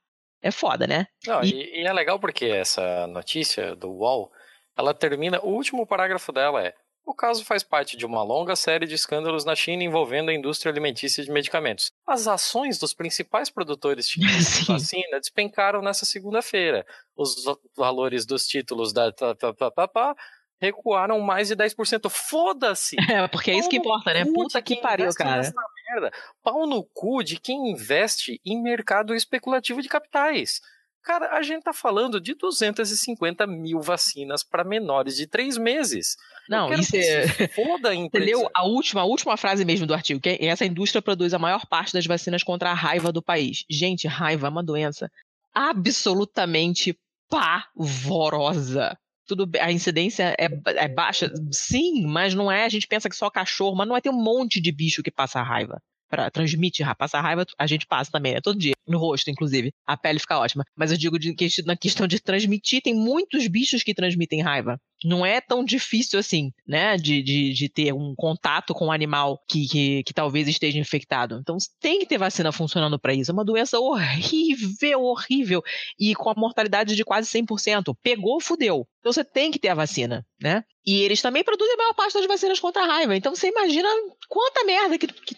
É foda, né?
Não, e... E, é legal porque essa notícia do UOL, ela termina, o último parágrafo dela é o caso faz parte de uma longa série de escândalos na China envolvendo a indústria alimentícia de medicamentos. As ações dos principais produtores chineses de [LAUGHS] vacina despencaram nessa segunda-feira. Os valores dos títulos da tá, tá, tá, recuaram mais de 10%. Foda-se! [LAUGHS]
É, porque é isso que importa, né? Puta que pariu, cara.
Merda. Pau no cu de quem investe em mercado especulativo de capitais. Cara, a gente tá falando de 250 mil vacinas para menores de três meses.
Não, isso é. Foda a [LAUGHS] Entendeu? A última, a última frase mesmo do artigo, que é, essa indústria produz a maior parte das vacinas contra a raiva do país. Gente, raiva é uma doença absolutamente pavorosa. Tudo bem, a incidência é, é baixa, sim, mas não é. A gente pensa que só cachorro, mas não é ter um monte de bicho que passa raiva para transmite, passar raiva, a gente passa também, né? Todo dia, no rosto, inclusive. A pele fica ótima. Mas eu digo de, na questão de transmitir, tem muitos bichos que transmitem raiva não é tão difícil assim, né? De, de, de ter um contato com um animal que, que, que, talvez esteja infectado. Então tem que ter vacina funcionando para isso. É uma doença horrível, horrível. E com a mortalidade de quase 100%. Pegou, fudeu. Então você tem que ter a vacina, né? E eles também produzem a maior parte das vacinas contra a raiva. Então você imagina quanta merda que, que,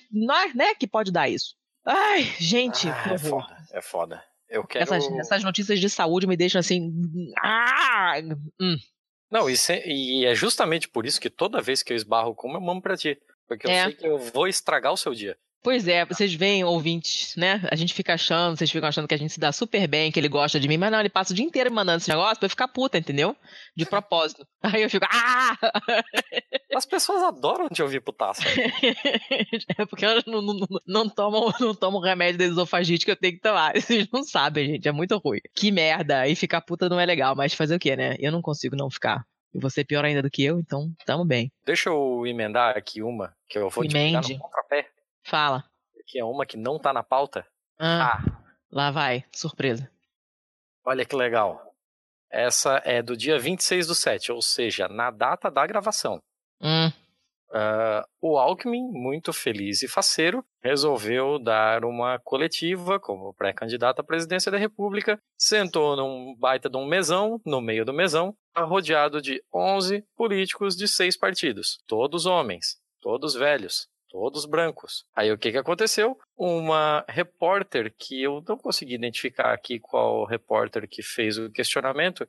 né, que pode dar isso. Ai, gente.
Ah, é foda, é foda. Eu quero...
essas, essas notícias de saúde me deixam assim. Ah, hum.
Não, e, se, e, é justamente por isso que toda vez que eu esbarro com eu mamo pra ti. Porque eu é. sei que eu vou estragar o seu dia.
Pois é, vocês veem, ouvintes, né? A gente fica achando, vocês ficam achando que a gente se dá super bem, que ele gosta de mim, mas não, ele passa o dia inteiro mandando esse negócio pra eu ficar puta, entendeu? De propósito. [LAUGHS] Aí eu fico, ah! [LAUGHS]
As pessoas adoram te ouvir putaça. [LAUGHS]
é porque elas não, não, não, tomam, não tomam remédio de esofagite que eu tenho que tomar. Vocês não sabem, gente, é muito ruim. Que merda, e ficar puta não é legal, mas fazer o quê, né? Eu não consigo não ficar. E você é pior ainda do que eu, então tamo bem.
Deixa eu emendar aqui uma, que eu vou Emende. te no contrapé.
Fala.
Que é uma que não tá na pauta.
Ah, ah, lá vai, surpresa.
Olha que legal. Essa é do dia 26 do 7, ou seja, na data da gravação.
Hum.
Uh, o Alckmin, muito feliz e faceiro, resolveu dar uma coletiva como pré-candidato à presidência da República, sentou num baita de um mesão, no meio do mesão, rodeado de 11 políticos de seis partidos, todos homens, todos velhos, todos brancos. Aí o que, que aconteceu? Uma repórter, que eu não consegui identificar aqui qual repórter que fez o questionamento,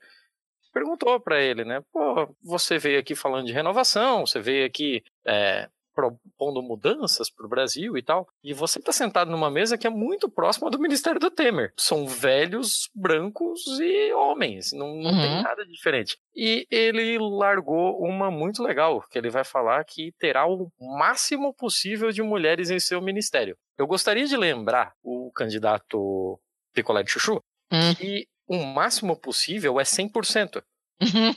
perguntou para ele, né? Pô, você veio aqui falando de renovação, você veio aqui é, propondo mudanças para o Brasil e tal, e você está sentado numa mesa que é muito próxima do Ministério do Temer. São velhos, brancos e homens, não, não uhum. tem nada diferente. E ele largou uma muito legal, que ele vai falar que terá o máximo possível de mulheres em seu ministério. Eu gostaria de lembrar o candidato Picolé de Chuchu
uhum.
que o máximo possível é 100%.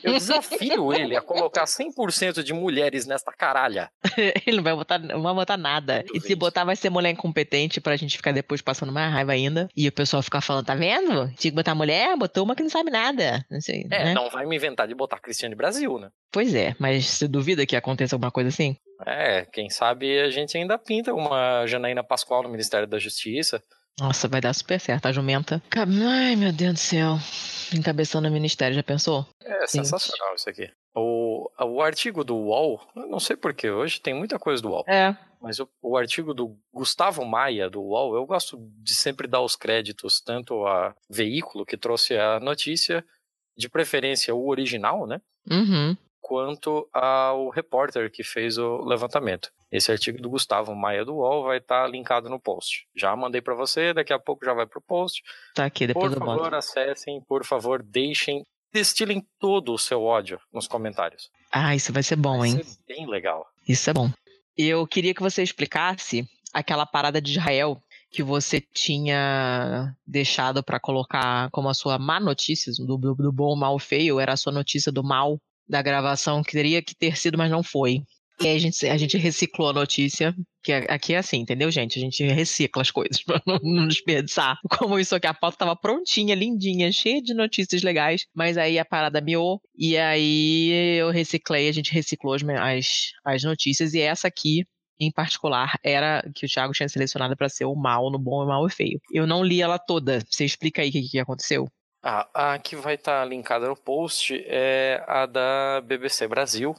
Eu desafio ele a colocar 100% de mulheres nesta caralha. [LAUGHS]
ele não vai botar, não vai botar nada. e se botar, vai ser mulher incompetente pra gente ficar depois passando mais raiva ainda. E o pessoal ficar falando, tá vendo? Tinha que botar mulher, botou uma que não sabe nada. Não sei.
É,
né?
não vai me inventar de botar Cristiane Brasil, né?
Pois é, mas você duvida que aconteça alguma coisa assim?
É, quem sabe a gente ainda pinta uma Janaína Pascoal no Ministério da Justiça.
Nossa, vai dar super certo. A jumenta. Ai, meu Deus do céu. Encabeçando o ministério, já pensou?
É sensacional isso aqui. O, o artigo do UOL, não sei porquê, hoje tem muita coisa do UOL.
É.
Mas o, o, artigo do Gustavo Maia, do UOL, eu gosto de sempre dar os créditos tanto a veículo que trouxe a notícia, de preferência o original, né?
Uhum
quanto ao repórter que fez o levantamento. Esse artigo do Gustavo Maia do UOL vai estar tá linkado no post. Já mandei para você, daqui a pouco já vai pro post.
Tá aqui, depois
por favor,
boto.
acessem, por favor, deixem, destilem todo o seu ódio nos comentários.
Ah, isso vai ser bom,
vai
hein?
ser bem legal.
Isso é bom. Eu queria que você explicasse aquela parada de Israel que você tinha deixado para colocar como a sua má notícia, do, do, do bom, mal, feio, era a sua notícia do mal da gravação, que teria que ter sido, mas não foi. E aí a gente, a gente reciclou a notícia, que aqui é assim, entendeu, gente? A gente recicla as coisas [LAUGHS] pra não, não desperdiçar. Como isso aqui, a pauta tava prontinha, lindinha, cheia de notícias legais, mas aí a parada miou, e aí eu reciclei, a gente reciclou as, as, as notícias, e essa aqui, em particular, era que o Thiago tinha selecionado para ser o mal, no bom, o mal e feio. Eu não li ela toda. Você explica aí o que, que aconteceu?
Ah, a que vai estar tá linkada no post é a da BBC Brasil,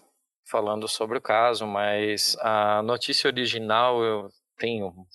falando sobre o caso, mas a notícia original eu tenho um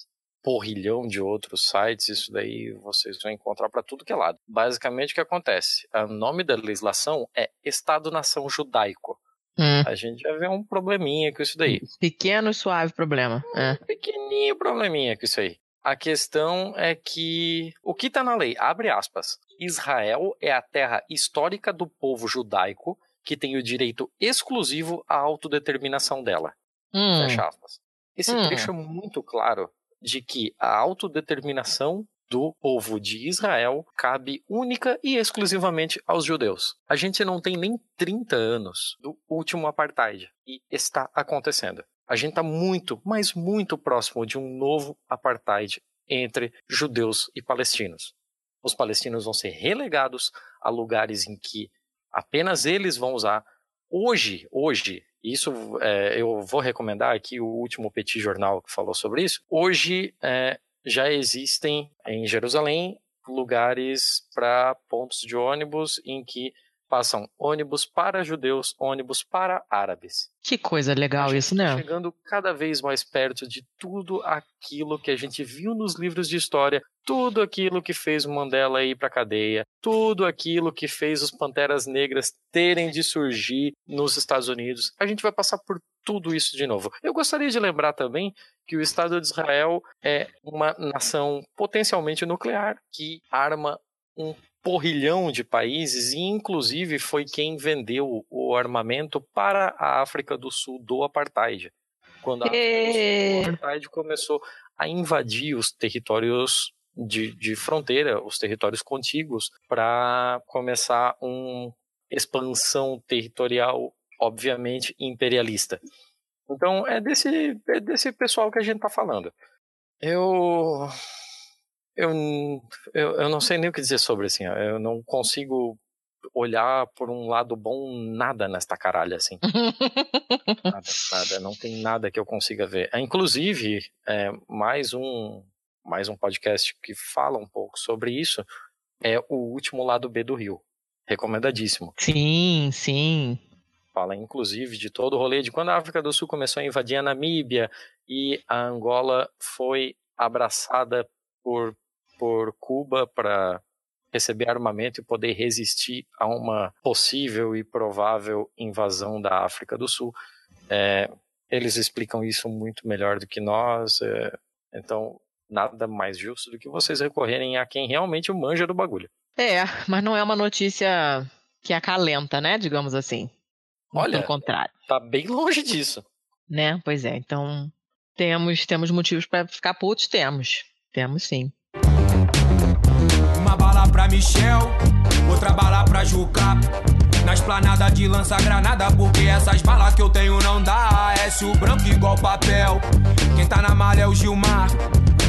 porrilhão de outros sites, isso daí vocês vão encontrar para tudo que é lado. Basicamente o que acontece? O nome da legislação é Estado-nação judaico.
Hum.
A gente já vê um probleminha com isso daí.
Pequeno e suave problema. É.
Um pequenininho probleminha com isso aí. A questão é que o que está na lei, abre aspas, Israel é a terra histórica do povo judaico que tem o direito exclusivo à autodeterminação dela.
Hum.
Fecha aspas. Esse
Hum.
trecho é muito claro de que a autodeterminação do povo de Israel cabe única e exclusivamente aos judeus. A gente não tem nem 30 anos do último apartheid e está acontecendo. A gente está muito, mas muito próximo de um novo apartheid entre judeus e palestinos. Os palestinos vão ser relegados a lugares em que apenas eles vão usar. Hoje, hoje, isso é, eu vou recomendar aqui o último Petit Jornal que falou sobre isso. Hoje é, já existem em Jerusalém lugares para pontos de ônibus em que passam ônibus para judeus, ônibus para árabes.
Que coisa legal
A gente
isso,
tá
né?
Chegando cada vez mais perto de tudo aquilo que a gente viu nos livros de história, tudo aquilo que fez o Mandela ir para cadeia, tudo aquilo que fez os Panteras Negras terem de surgir nos Estados Unidos. A gente vai passar por tudo isso de novo. Eu gostaria de lembrar também que o Estado de Israel é uma nação potencialmente nuclear que arma um porrilhão de países e inclusive foi quem vendeu o armamento para a África do Sul do apartheid. Quando a África do Sul do apartheid começou a invadir os territórios de, de fronteira, os territórios contíguos, para começar uma expansão territorial, obviamente, imperialista. Então é desse, é desse pessoal que a gente está falando. Eu eu, eu, eu não sei nem o que dizer sobre assim, ó. eu não consigo olhar por um lado bom nada nesta caralha assim. nada, [LAUGHS] nada, não tem nada que eu consiga ver. É, Inclusive, é, mais um mais um podcast que fala um pouco sobre isso é o último lado B do Rio. Recomendadíssimo.
Sim, sim.
Fala inclusive de todo o rolê de quando a África do Sul começou a invadir a Namíbia e a Angola foi abraçada por por Cuba para receber armamento e poder resistir a uma possível e provável invasão da África do Sul. É, eles explicam isso muito melhor do que nós, é, então nada mais justo do que vocês recorrerem a quem realmente manja do bagulho.
É, [LAUGHS] mas não é uma notícia que acalenta, né? Digamos assim.
Olha,
Pelo contrário,
tá bem longe disso.
né? Pois é, então temos, temos motivos para ficar putos? Temos. Temos sim.
Pra Michel, outra bala pra Juca. Na esplanada de lança-granada, porque essas balas que eu tenho não dá. S o branco igual papel. Quem tá na malha é o Gilmar.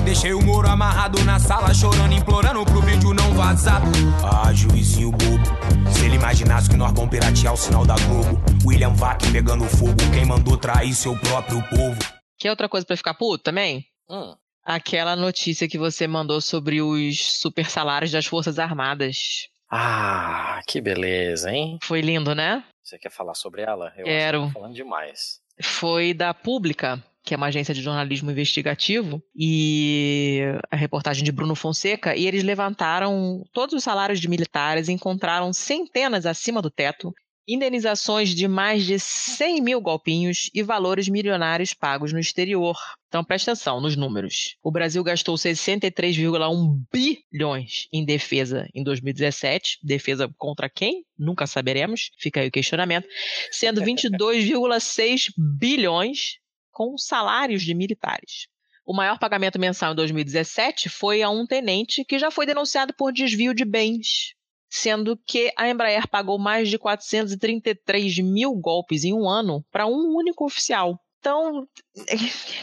Deixei o Moro amarrado na sala, chorando, implorando pro vídeo não vazar. Ah, juizinho bobo. Se ele imaginasse que nós vamos piratear o sinal da Globo. William Vac pegando fogo, quem mandou trair seu próprio povo.
Quer outra coisa para ficar puto também?
Hum,
Aquela notícia que você mandou sobre os super salários das Forças Armadas.
Ah, que beleza, hein?
Foi lindo, né?
Você quer falar sobre ela? Eu
Quero.
falando demais.
Foi da Pública, que é uma agência de jornalismo investigativo, e a reportagem de Bruno Fonseca, e eles levantaram todos os salários de militares, encontraram centenas acima do teto indenizações de mais de 100 mil golpinhos e valores milionários pagos no exterior. Então presta atenção nos números. O Brasil gastou 63,1 bilhões em defesa em 2017. Defesa contra quem? Nunca saberemos. Fica aí o questionamento. Sendo 22,6 bilhões com salários de militares. O maior pagamento mensal em 2017 foi a um tenente que já foi denunciado por desvio de bens sendo que a Embraer pagou mais de 433 mil golpes em um ano para um único oficial. Então, é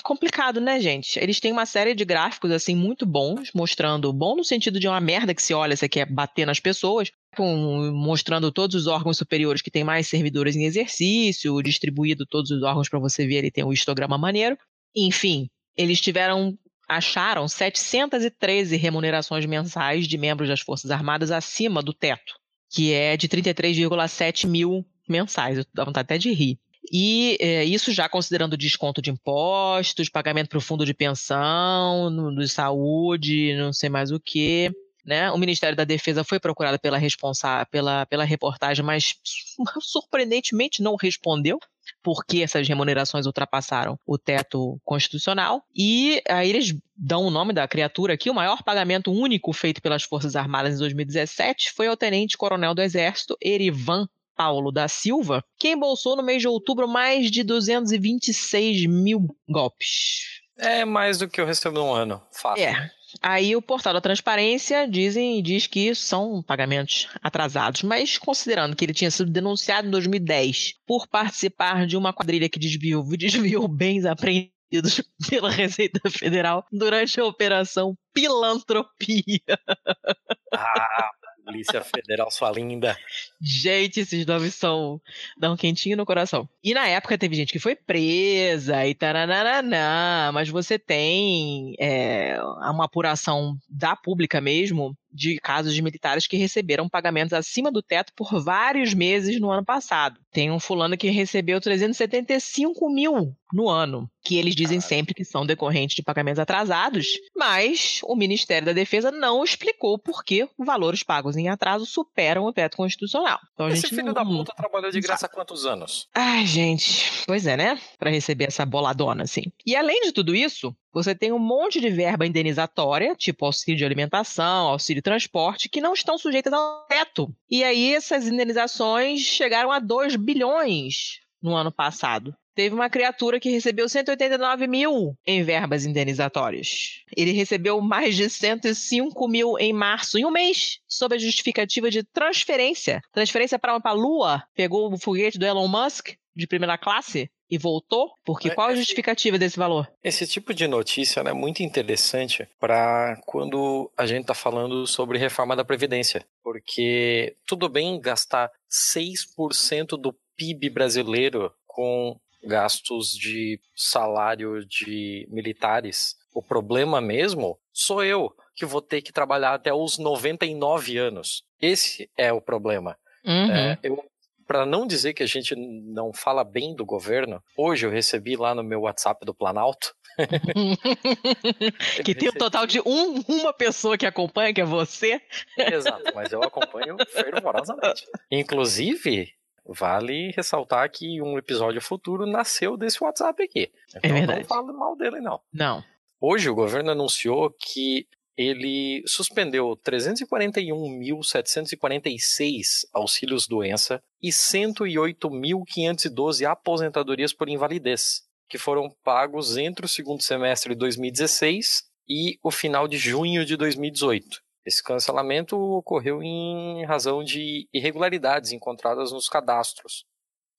complicado, né, gente? Eles têm uma série de gráficos, assim, muito bons, mostrando, bom no sentido de uma merda que se olha, você quer bater nas pessoas, com, mostrando todos os órgãos superiores que têm mais servidores em exercício, distribuído todos os órgãos para você ver, ele tem um histograma maneiro. Enfim, eles tiveram acharam 713 remunerações mensais de membros das Forças Armadas acima do teto, que é de 33,7 mil mensais. Eu dá vontade até de rir. E é, isso já considerando desconto de impostos, pagamento para o fundo de pensão, no, de saúde, não sei mais o que. Né? O Ministério da Defesa foi procurado pela, responsa pela, pela reportagem, mas [LAUGHS] surpreendentemente não respondeu porque essas remunerações ultrapassaram o teto constitucional. E aí eles dão o nome da criatura aqui. O maior pagamento único feito pelas Forças Armadas em 2017 foi ao tenente-coronel do Exército, Erivan Paulo da Silva, que embolsou no mês de outubro mais de 226 mil golpes.
É mais do que eu recebo num ano, fácil.
É, Aí o portal da transparência dizem, diz que são pagamentos atrasados, mas considerando que ele tinha sido denunciado em 2010 por participar de uma quadrilha que desviou, [LAUGHS] desviou bens apreendidos pela Receita Federal durante a operação Pilantropia. [LAUGHS]
Ah, Polícia Federal, sua linda.
Gente, esses nomes são. dão um quentinho no coração. E na época teve gente que foi presa e taranana, mas você tem é, uma apuração da pública mesmo de casos de militares que receberam pagamentos acima do teto por vários meses no ano passado. Tem um fulano que recebeu 375 mil no ano, que eles dizem sempre que são decorrentes de pagamentos atrasados, mas o Ministério da Defesa não explicou por que valores pagos em atraso superam o teto constitucional.
Então, Esse filho não... da puta trabalhou de graça há quantos anos?
Ai, gente, pois é, né? Para receber essa boladona assim. E além de tudo isso, você tem um monte de verba indenizatória, tipo auxílio de alimentação, auxílio de transporte, que não estão sujeitas ao teto. E aí essas indenizações chegaram a 2 bilhões no ano passado. Teve uma criatura que recebeu 189 mil em verbas indenizatórias. Ele recebeu mais de 105 mil em março, em um mês, sob a justificativa de transferência. Transferência para a Lua. Pegou o foguete do Elon Musk de primeira classe e voltou? Porque é, qual a justificativa desse valor?
Esse tipo de notícia é muito interessante para quando a gente está falando sobre reforma da Previdência. Porque tudo bem gastar 6% do PIB brasileiro com gastos de salário de militares. O problema mesmo sou eu, que vou ter que trabalhar até os 99 anos. Esse é o problema.
Uhum.
É, eu para não dizer que a gente não fala bem do governo, hoje eu recebi lá no meu WhatsApp do Planalto. [LAUGHS]
que tem um total de um, uma pessoa que acompanha, que é você.
Exato, mas eu acompanho fervorosamente. Inclusive, vale ressaltar que um episódio futuro nasceu desse WhatsApp aqui.
É então é verdade.
não falo mal dele, não.
Não.
Hoje o governo anunciou que ele suspendeu 341.746 auxílios doença e 108.512 aposentadorias por invalidez, que foram pagos entre o segundo semestre de 2016 e o final de junho de 2018. Esse cancelamento ocorreu em razão de irregularidades encontradas nos cadastros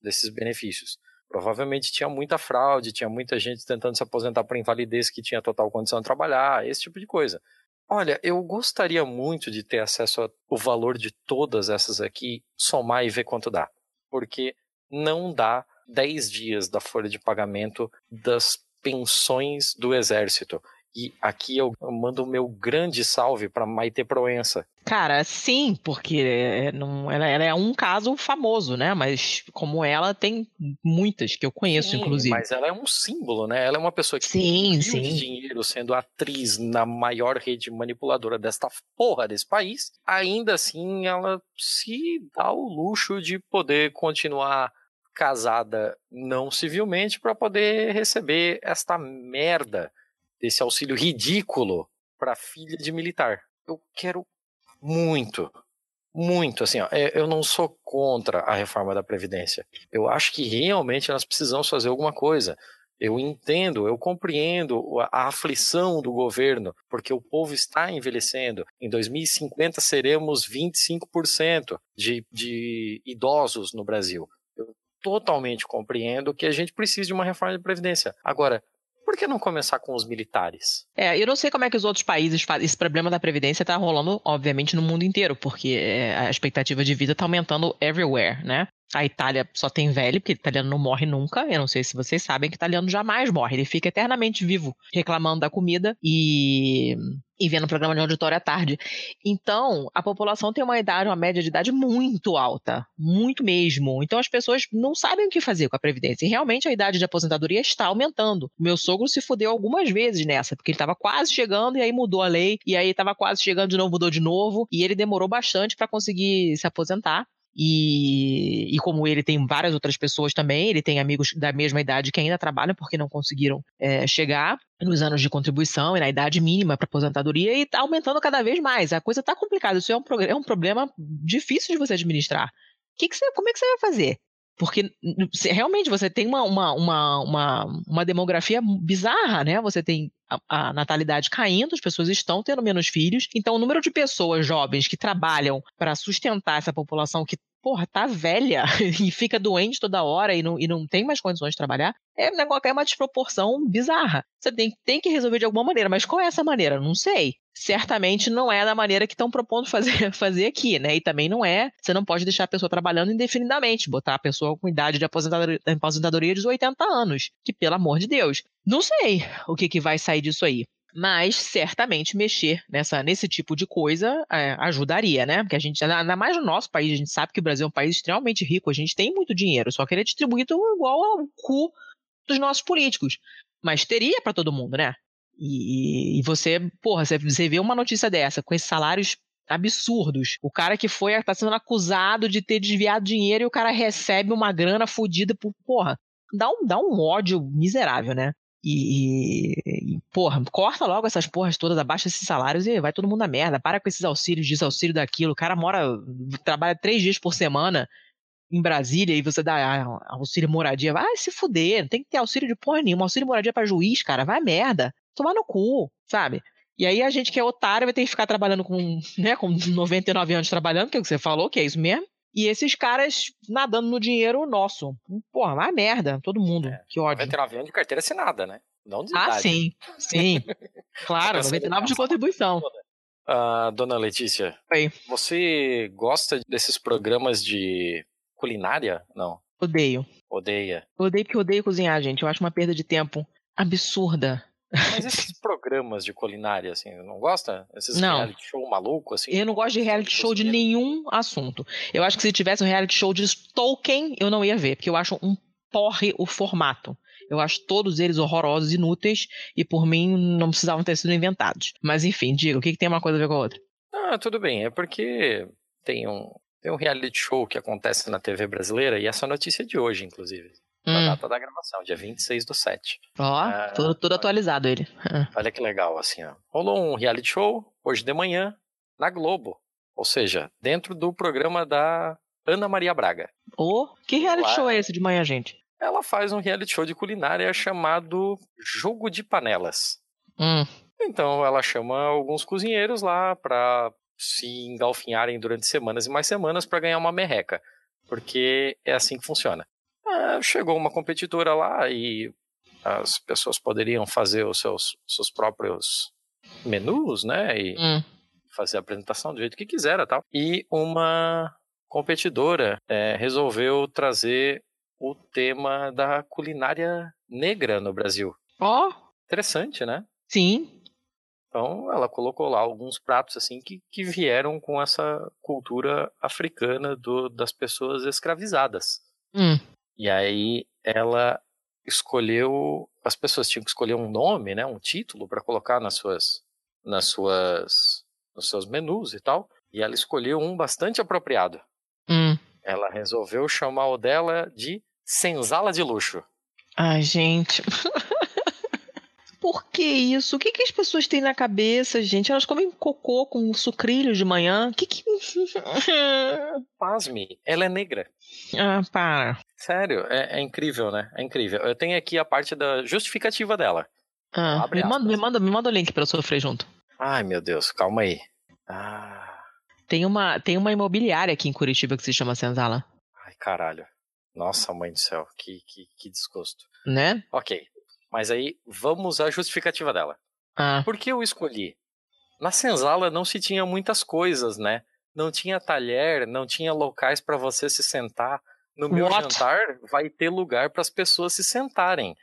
desses benefícios. Provavelmente tinha muita fraude, tinha muita gente tentando se aposentar por invalidez que tinha total condição de trabalhar, esse tipo de coisa. Olha, eu gostaria muito de ter acesso ao valor de todas essas aqui, somar e ver quanto dá. Porque não dá 10 dias da folha de pagamento das pensões do exército. E aqui eu mando o meu grande salve para Maite Proença.
Cara, sim, porque é, não, ela, ela, é um caso famoso, né? Mas como ela, tem muitas que eu conheço,
sim,
inclusive.
Mas ela é um símbolo, né? Ela é uma pessoa que
sim,
tem
sim.
de dinheiro sendo atriz na maior rede manipuladora desta porra desse país. Ainda assim, ela se dá o luxo de poder continuar casada não civilmente para poder receber esta merda desse auxílio ridículo para filha de militar. Eu quero muito, muito, assim, ó, eu não sou contra a reforma da Previdência. Eu acho que realmente nós precisamos fazer alguma coisa. Eu entendo, eu compreendo a aflição do governo, porque o povo está envelhecendo. Em 2050 seremos 25% de, de idosos no Brasil. Eu totalmente compreendo que a gente precisa de uma reforma da Previdência. Agora, por que não começar com os militares?
É, eu não sei como é que os outros países fazem. Esse problema da Previdência está rolando, obviamente, no mundo inteiro, porque é, a expectativa de vida está aumentando everywhere, né? A Itália só tem velho, porque italiano não morre nunca. Eu não sei se vocês sabem que italiano jamais morre. Ele fica eternamente vivo, reclamando da comida e, e vendo programa de auditório à tarde. Então, a população tem uma idade, uma média de idade muito alta. Muito mesmo. Então, as pessoas não sabem o que fazer com a Previdência. E realmente a idade de aposentadoria está aumentando. Meu sogro se fudeu algumas vezes nessa, porque ele estava quase chegando e aí mudou a lei. E aí estava quase chegando de novo, mudou de novo. E ele demorou bastante para conseguir se aposentar. E, e, como ele tem várias outras pessoas também, ele tem amigos da mesma idade que ainda trabalham porque não conseguiram é, chegar nos anos de contribuição e na idade mínima para aposentadoria e está aumentando cada vez mais. A coisa está complicada, isso é um, é um, problema difícil de você administrar. Que que você, como é que você vai fazer? Porque realmente você tem uma, uma, uma, uma, uma demografia bizarra, né? Você tem a, a, natalidade caindo, as pessoas estão tendo menos filhos. Então, o número de pessoas jovens que trabalham para sustentar essa população que, porra, tá velha [LAUGHS] e fica doente toda hora e não, e não tem mais condições de trabalhar, é, é uma desproporção bizarra. Você tem, tem que resolver de alguma maneira, mas qual é essa maneira? Não sei. Certamente não é da maneira que estão propondo fazer, [LAUGHS] fazer aqui, né? E também não é, você não pode deixar a pessoa trabalhando indefinidamente, botar a pessoa com idade de aposentadoria, aposentadoria de 80 anos, que pelo amor de Deus. Não sei o que, que vai sair disso aí. Mas certamente mexer nessa, nesse tipo de coisa é, ajudaria, né? Porque a gente, ainda mais no nosso país, a gente sabe que o Brasil é um país extremamente rico, a gente tem muito dinheiro, só que ele é distribuído igual ao cu dos nossos políticos. Mas teria para todo mundo, né? E, e, você, porra, você, você vê uma notícia dessa, com esses salários absurdos. O cara que foi, tá sendo acusado de ter desviado dinheiro e o cara recebe uma grana fodida por, porra, dá um, dá um ódio miserável, né? E, e, porra, corta logo essas porras todas, abaixa esses salários e vai todo mundo na merda. Para com esses auxílios, diz auxílio daquilo. O cara mora, trabalha três dias por semana em Brasília e você dá ah, auxílio moradia. Vai se fuder, não tem que ter auxílio de porra nenhuma. Auxílio moradia para juiz, cara, vai merda. Tomar no cu, sabe? E aí a gente que é otário vai ter que ficar trabalhando com, né, com 99 anos trabalhando, que é o que você falou, que é isso mesmo. E esses caras nadando no dinheiro nosso. Porra, vai merda, todo mundo. É, que ódio.
99 anos de carteira assinada, né? Não de
Ah,
idade.
sim, sim. [LAUGHS] claro, 99 de contribuição.
Ah, dona Letícia,
Oi.
você gosta desses programas de culinária? Não.
Odeio.
Odeia.
Odeio porque odeio cozinhar, gente. Eu acho uma perda de tempo absurda.
Mas esses [LAUGHS] programas de culinária, assim, não gosta? Esses
Não.
reality show maluco, assim?
Eu não gosto de reality show de nenhum assunto. Eu acho que se tivesse um reality show de Tolkien, eu não ia ver, porque eu acho um porre o formato. Eu acho todos eles horrorosos, inúteis, e por mim não precisavam ter sido inventados. Mas enfim, diga, o que, que tem uma coisa a ver com a outra?
Ah, tudo bem. É porque tem um, tem um reality show que acontece na TV brasileira, e essa notícia é de hoje, inclusive. Na
Hum.
data da gravação, dia 26 do 7.
Ó,
Ah,
todo, todo atualizado ele. Ah.
Olha que legal, assim, ó. Rolou um reality show hoje de manhã na Globo. Ou seja, dentro do programa da Ana Maria Braga.
Ô, que reality
Ué.
show é esse de manhã, gente?
Ela faz um reality show de culinária chamado Jogo de Panelas.
Hum.
Então ela chama alguns cozinheiros lá pra se engalfinharem durante semanas e mais semanas pra ganhar uma merreca. Porque é assim que funciona. Ah, chegou uma competidora lá e as pessoas poderiam fazer os seus, seus próprios menus, né? E
Hum.
fazer a apresentação do jeito que quiser e tal. E uma competidora é, resolveu trazer o tema da culinária negra no Brasil.
Ó,
Interessante, né?
sim.
Então ela colocou lá alguns pratos assim que, que vieram com essa cultura africana do, das pessoas escravizadas.
Hum.
E aí ela escolheu, as pessoas tinham que escolher um nome, né, um título para colocar nas suas, nas suas, nos seus menus e tal. E ela escolheu um bastante apropriado.
Hum.
Ela resolveu chamar o dela de senzala de luxo.
Ai, gente. [LAUGHS] Por que isso? O que, que as pessoas têm na cabeça, gente? Elas comem cocô com sucrilhos de manhã? O que que. [LAUGHS]
Pasme, ela é negra.
ah, para.
Sério, é, é incrível, né? É incrível. Eu tenho aqui a parte da justificativa dela.
Ah, me, manda, me, manda, me manda o link pra eu sofrer junto.
Ai, meu Deus, calma aí. Ah,
Tem uma, tem uma imobiliária aqui em Curitiba que se chama Senzala,
ai, caralho. Nossa, mãe do céu, que, que, que desgosto.
né?
Ok, mas aí vamos à justificativa dela.
Ah,
Por que eu escolhi? Na senzala não se tinha muitas coisas, né? Não tinha talher, não tinha locais para você se sentar. No meu
What?
jantar vai ter lugar para as pessoas se sentarem.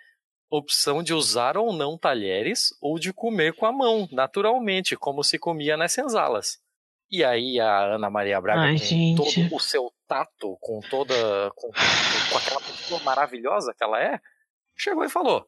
Opção de usar ou não talheres ou de comer com a mão, naturalmente, como se comia nas senzalas. E aí a Ana Maria Braga,
Ai,
com
gente.
todo o seu tato, com toda. Com, com aquela pessoa maravilhosa que ela é, chegou e falou: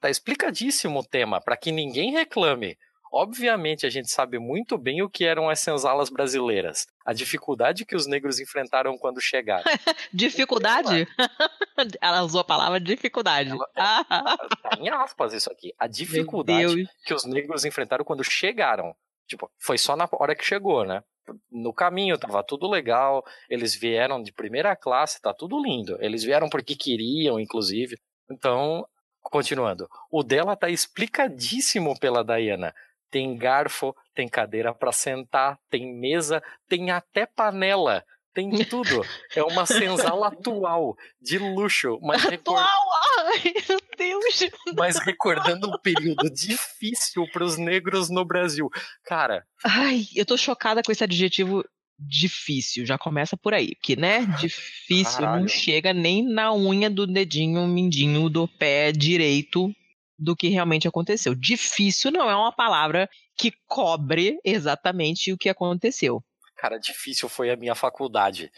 Tá explicadíssimo o tema, para que ninguém reclame. Obviamente, a gente sabe muito bem o que eram as senzalas brasileiras. A dificuldade que os negros enfrentaram quando chegaram. [LAUGHS]
dificuldade? [LAUGHS] Ela usou a palavra dificuldade.
Ela-
Ah, [LAUGHS]
Tá em aspas isso aqui. A dificuldade que os negros enfrentaram quando chegaram. Tipo, foi só na hora que chegou, né? No caminho tava tudo legal, eles vieram de primeira classe, tá tudo lindo. Eles vieram porque queriam, inclusive. Então, continuando. O dela tá explicadíssimo pela Diana. Tem garfo, tem cadeira para sentar, tem mesa, tem até panela. Tem tudo. É uma senzala [LAUGHS] atual, de luxo, mas [LAUGHS] recor-
Atual! Ai, meu Deus!
mas recordando um período difícil para os negros no Brasil. Cara,
Ai, eu tô chocada com esse adjetivo difícil. Já começa por aí. Porque, né? [LAUGHS] Difícil não
Caralho.
chega nem na unha do dedinho mindinho do pé direito do que realmente aconteceu. Difícil não é uma palavra que cobre exatamente o que aconteceu.
cara, difícil foi a minha faculdade.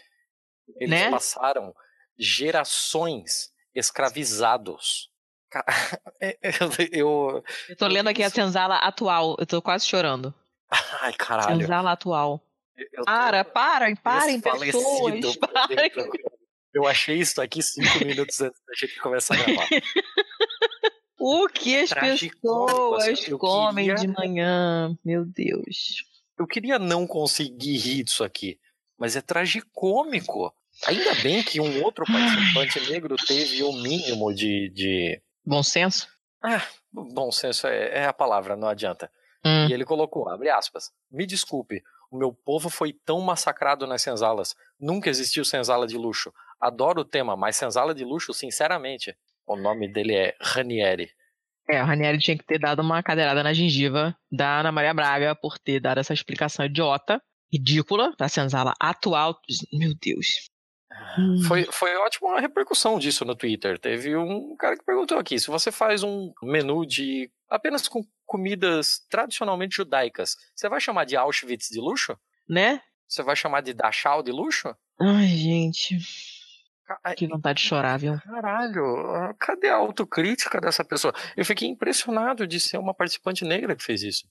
Eles
Né?
passaram gerações escravizados. Ca- [LAUGHS] é, Eu, eu-
Eu tô lendo aqui a senzala atual. Eu tô quase chorando. [LAUGHS]
Ai, caralho.
Senzala atual.
Eu tô
Para, parem, [LAUGHS] parem,
desfalecido
pessoas.
por
Parem.
Eu achei isso aqui cinco minutos antes da gente começar a gravar.
O que as
assim,
pessoas comem
queria-
de manhã? Meu Deus.
Eu queria não conseguir rir disso aqui, mas é tragicômico. Ainda bem que um outro participante negro teve o mínimo de, de...
Bom senso?
Ah, bom senso é, é a palavra, não adianta.
Hum.
E ele colocou, abre aspas, me desculpe, o meu povo foi tão massacrado nas senzalas. Nunca existiu senzala de luxo. Adoro o tema, mas senzala de luxo, sinceramente. O nome dele é Ranieri.
É, a Ranieri tinha que ter dado uma cadeirada na gengiva da Ana Maria Braga por ter dado essa explicação idiota, ridícula, da senzala atual. Meu Deus. Hum.
Foi, foi ótima a repercussão disso no Twitter. Teve um cara que perguntou aqui: se você faz um menu de apenas com comidas tradicionalmente judaicas, você vai chamar de Auschwitz de luxo?
Né?
Você vai chamar de Dachau de luxo?
Ai, gente. Que vontade de chorar, viu?
Caralho, cadê a autocrítica dessa pessoa? Eu fiquei impressionado de ser uma participante negra que fez isso.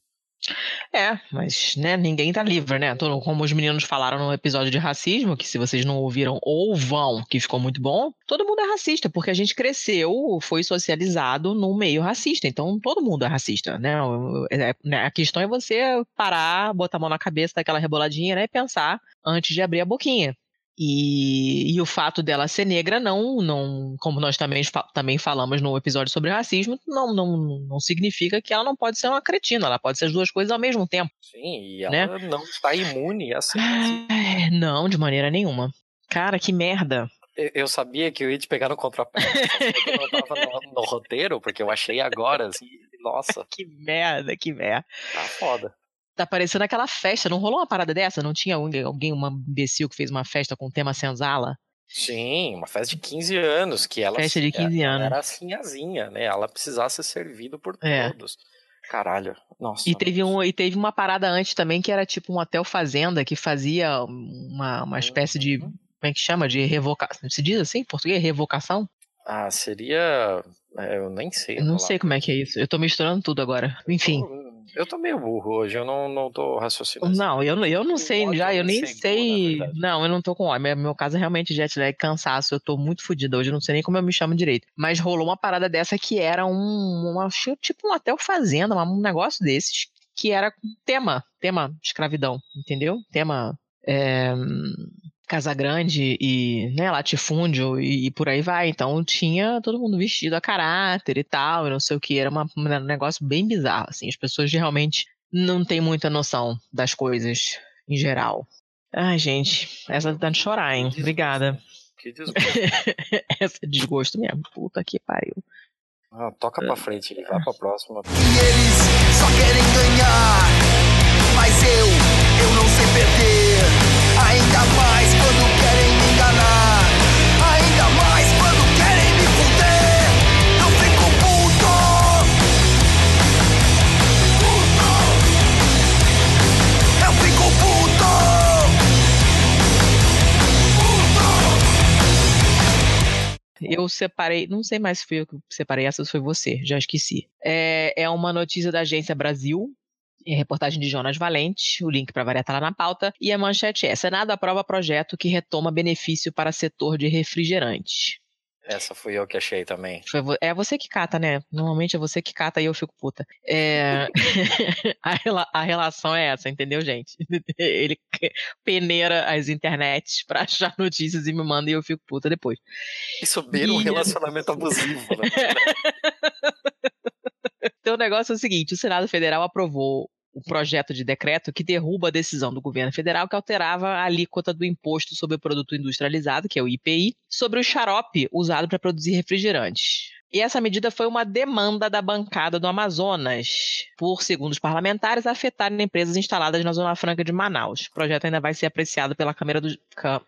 É, mas, né, ninguém tá livre, né? Como os meninos falaram no episódio de racismo, que se vocês não ouviram ou vão, que ficou muito bom, todo mundo é racista, porque a gente cresceu, foi socializado num meio racista, então todo mundo é racista, né? O- é- né, A questão é você parar, botar a mão na cabeça daquela reboladinha, né, e pensar antes de abrir a boquinha. E, e o fato dela ser negra não, não como nós também, também falamos no episódio sobre racismo, não, não, não significa que ela não pode ser uma cretina, ela pode ser as duas coisas ao mesmo tempo.
Sim, e
Né?
ela não está imune a ser.
Ai, Não, de maneira nenhuma. Cara, que merda.
Eu- Eu sabia que eu ia te pegar no que eu não tava no, no roteiro, porque eu achei agora, assim, nossa, [LAUGHS]
Que merda, que merda.
tá foda.
Tá parecendo aquela festa. Não rolou uma parada dessa? Não tinha alguém, uma imbecil que fez uma festa com tema senzala?
Sim, uma festa de 15 anos, que ela,
Festa de 15
ela
anos.
era sinhazinha, né? Ela precisava ser servida por
É.
todos. Caralho. Nossa.
E teve, um, e teve uma parada antes também que era tipo um hotel fazenda que fazia uma, uma espécie de.
Uhum.
Como é que chama? De revocação. Se diz assim em português? Revocação?
Ah, seria. é, Eu nem sei.
Eu não
falar.
sei como é que é isso. Eu tô misturando tudo agora. Enfim.
Eu tô meio burro hoje, eu não, não tô raciocinando.
Não, eu, não- eu não sei
ódio
já, eu nem sei. Não, eu não tô com ódio. Meu, meu caso é realmente jet lag, cansaço. Eu tô muito fodida hoje, eu não sei nem como eu me chamo direito. Mas rolou uma parada dessa que era um. Uma, tipo um hotel fazenda, um negócio desses, que era com tema. Tema escravidão, entendeu? Tema. É, Casa Grande e né, latifúndio e, e por aí vai. Então tinha todo mundo vestido a caráter e tal, e não sei o que. Era uma- um negócio bem bizarro. Assim, as pessoas realmente não têm muita noção das coisas em geral. Ai, gente, essa tá de chorar, hein? Obrigada.
Que [LAUGHS] desgosto.
essa é desgosto mesmo. Puta que pariu.
Ah, toca pra frente, vai pra próxima.
E eles só querem ganhar. Mas eu, eu não sei perder. Ainda mais quando querem me enganar. Ainda mais quando querem me fuder. Eu fico puto. Puto. Eu fico puto.
Eu separei, não sei mais se fui eu que separei essa ou se foi você, já esqueci. É, é uma notícia da Agência Brasil, é reportagem de Jonas Valente, o link para variar tá lá na pauta, e a manchete é: Senado aprova projeto que retoma benefício para setor de refrigerante.
Essa fui eu que achei também.
É você que cata, né? Normalmente é você que cata e eu fico puta. É, [LAUGHS] a, rela- a relação é essa, entendeu, gente? [LAUGHS] Ele peneira as internets pra achar notícias e me manda e eu fico puta depois.
Isso beira um
E-
relacionamento abusivo, né? [LAUGHS]
Então o negócio é o seguinte: o Senado Federal aprovou o projeto de decreto que derruba a decisão do governo federal que alterava a alíquota do imposto sobre o produto industrializado, que é o IPI, sobre o xarope usado para produzir refrigerantes. E essa medida foi uma demanda da bancada do Amazonas, por, segundo os parlamentares, afetar empresas instaladas na Zona Franca de Manaus. O projeto ainda vai ser apreciado pela Câmara dos.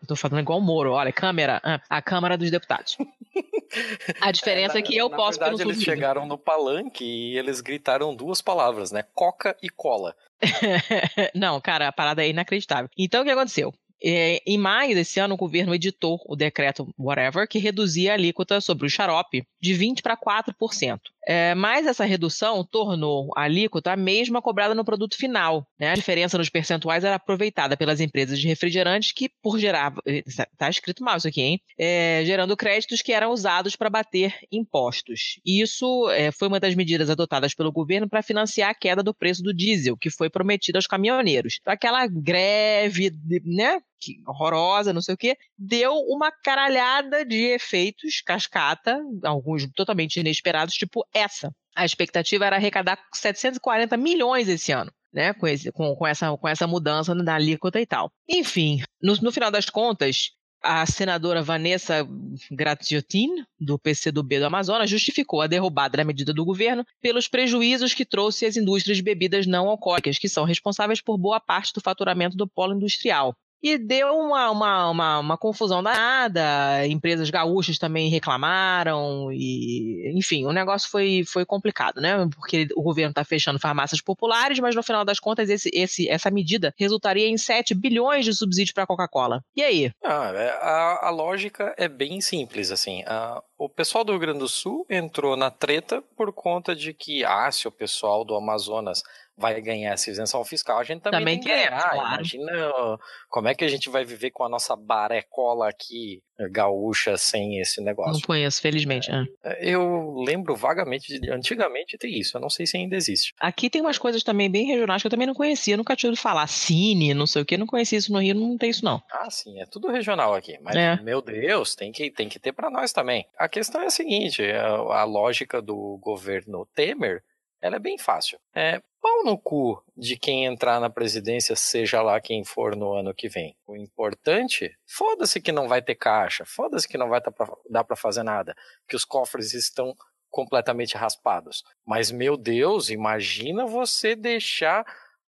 Tô falando igual o Moro, olha, Câmara, ah, a Câmara dos Deputados. [LAUGHS] A diferença é, que eu
Na
posso, não
verdade, eles chegaram no palanque e eles gritaram duas palavras, né? Coca e cola. [LAUGHS]
Não, cara, a parada é inacreditável. Então, o que aconteceu? É, em maio desse ano, o governo editou o decreto whatever que reduzia a alíquota sobre o xarope de 20% para 4%. É, mas essa redução tornou a alíquota a mesma cobrada no produto final. né? A diferença nos percentuais era aproveitada pelas empresas de refrigerantes que, por gerar. Está escrito mal isso aqui, hein? É, gerando créditos que eram usados para bater impostos. E isso é, foi uma das medidas adotadas pelo governo para financiar a queda do preço do diesel, que foi prometida aos caminhoneiros. Então, aquela greve, né? Que- horrorosa, não sei o quê, deu uma caralhada de efeitos cascata, alguns totalmente inesperados, tipo essa. A expectativa era arrecadar 740 milhões esse ano. Né, com, esse- com- com essa, com essa mudança na alíquota e tal. Enfim, no, no final das contas, a senadora Vanessa Gratiotin, do PCdoB do Amazonas, justificou a derrubada da medida do governo pelos prejuízos que trouxe às indústrias de bebidas não alcoólicas, que são responsáveis por boa parte do faturamento do polo industrial. E deu uma, uma, uma, uma confusão danada, empresas gaúchas também reclamaram, e enfim, o negócio foi, foi complicado, né? Porque o governo está fechando farmácias populares, mas no final das contas esse, esse, essa medida resultaria em 7 bilhões de subsídios para a Coca-Cola. E aí?
Ah, é, a, a lógica é bem simples, assim. A- o pessoal do Rio Grande do Sul entrou na treta por conta de que, ah, se o pessoal do Amazonas vai ganhar essa isenção fiscal, a gente também,
Também
tem que ganhar.
claro.
Imagina como é que a gente vai viver com a nossa barecola aqui, gaúcha, sem esse
Não
negócio.
conheço, felizmente. né?
Eu lembro vagamente, de, antigamente tem isso, eu não sei se ainda existe.
Aqui tem umas coisas também bem regionais que eu também não conhecia, nunca tinha ouvido falar. Cine, não sei o que, não conhecia isso no Rio, não tem isso não.
Ah, sim, é tudo regional aqui. Mas,
É.
meu Deus, tem que, tem que ter para nós também. Questão é a seguinte: a, a lógica do governo Temer ela é bem fácil. É pau no cu de quem entrar na presidência, seja lá quem for no ano que vem. O importante, foda-se que não vai ter caixa, foda-se que não vai tá pra- dar para fazer nada, que os cofres estão completamente raspados. Mas, meu Deus, imagina você deixar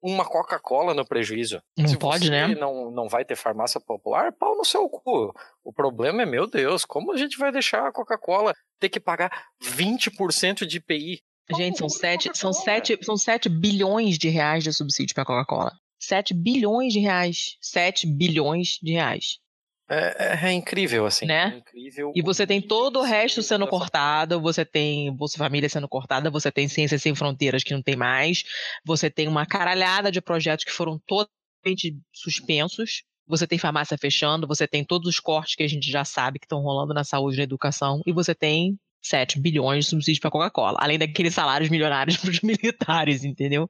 uma Coca-Cola no prejuízo.
Não
Se
pode,
você
né?
Não, não vai ter farmácia popular, pau no seu cu. O problema é, meu Deus, como a gente vai deixar a Coca-Cola ter que pagar 20% de IPI?
Gente, são 7, são, sete, são 7 bilhões de reais de subsídio para a Coca-Cola. 7 bilhões de reais. 7 bilhões de reais.
É, é- é incrível, assim.
Né?
É incrível.
E você tem todo o resto sendo cortado, você tem Bolsa Família sendo cortada, você tem Ciências Sem Fronteiras que não tem mais, você tem uma caralhada de projetos que foram totalmente suspensos, você tem farmácia fechando, você tem todos os cortes que a gente já sabe que estão rolando na saúde e na educação, e você tem 7 bilhões de subsídio para Coca-Cola, além daqueles salários milionários [LAUGHS] para os militares, entendeu?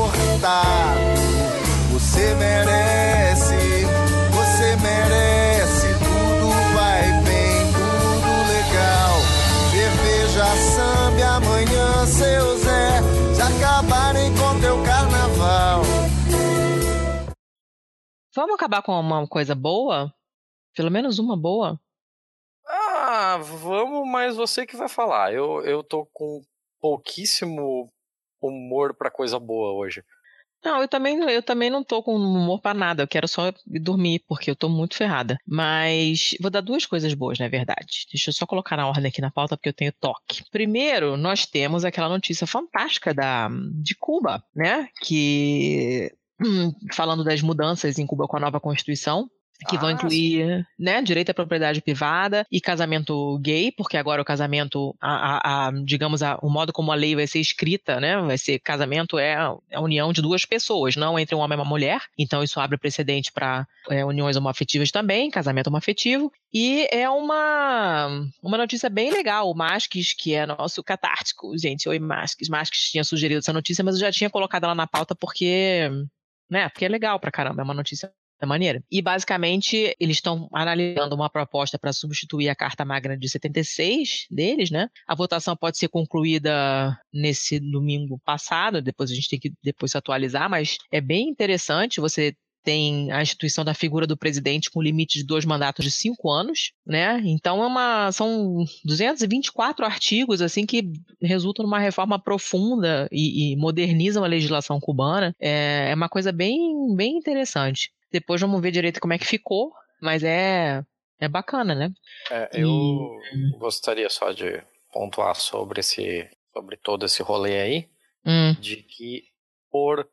Você merece, você merece. Tudo vai bem, tudo legal. Cerveja, samba, amanhã, seu Zé. Se acabarem com teu carnaval.
Vamos acabar com uma coisa boa? Pelo menos uma boa?
Ah, vamos, mas você que vai falar. Eu, eu tô com pouquíssimo humor pra coisa boa hoje.
Não, eu também, eu também não tô com humor pra nada. Eu quero só ir dormir, porque eu tô muito ferrada. Mas vou dar duas coisas boas, na verdade. Deixa eu só colocar na ordem aqui na pauta, porque eu tenho toque. Primeiro, nós temos aquela notícia fantástica da, de Cuba, né? Que. hum, Falando das mudanças em Cuba com a nova Constituição, que vão
Ah,
incluir né, direito à propriedade privada e casamento gay, porque agora o casamento, a, a- a- digamos, a- o modo como a lei vai ser escrita, né, vai ser casamento é a, é a união de duas pessoas, não entre um homem e uma mulher. Então isso abre precedente para uniões homoafetivas também, casamento homoafetivo. E é uma, uma notícia bem legal. O Masques, que é nosso catártico, gente, oi Masques. Masques tinha sugerido essa notícia, mas eu já tinha colocado ela na pauta porque, né, porque é legal pra caramba, é uma notícia da maneira. E basicamente eles estão analisando uma proposta para substituir a Carta Magna de 76 deles, né? A votação pode ser concluída nesse domingo passado, depois a gente tem que depois atualizar, mas é bem interessante. Você tem a instituição da figura do presidente com limite de dois mandatos de cinco anos, né? Então é uma são 224 artigos assim que resultam numa reforma profunda e, e modernizam a legislação cubana. É, é uma coisa bem bem interessante. Depois vamos ver direito como é que ficou, mas é é bacana, né?
É, eu gostaria só de pontuar sobre esse, sobre todo esse rolê aí,
Hum.
de que, por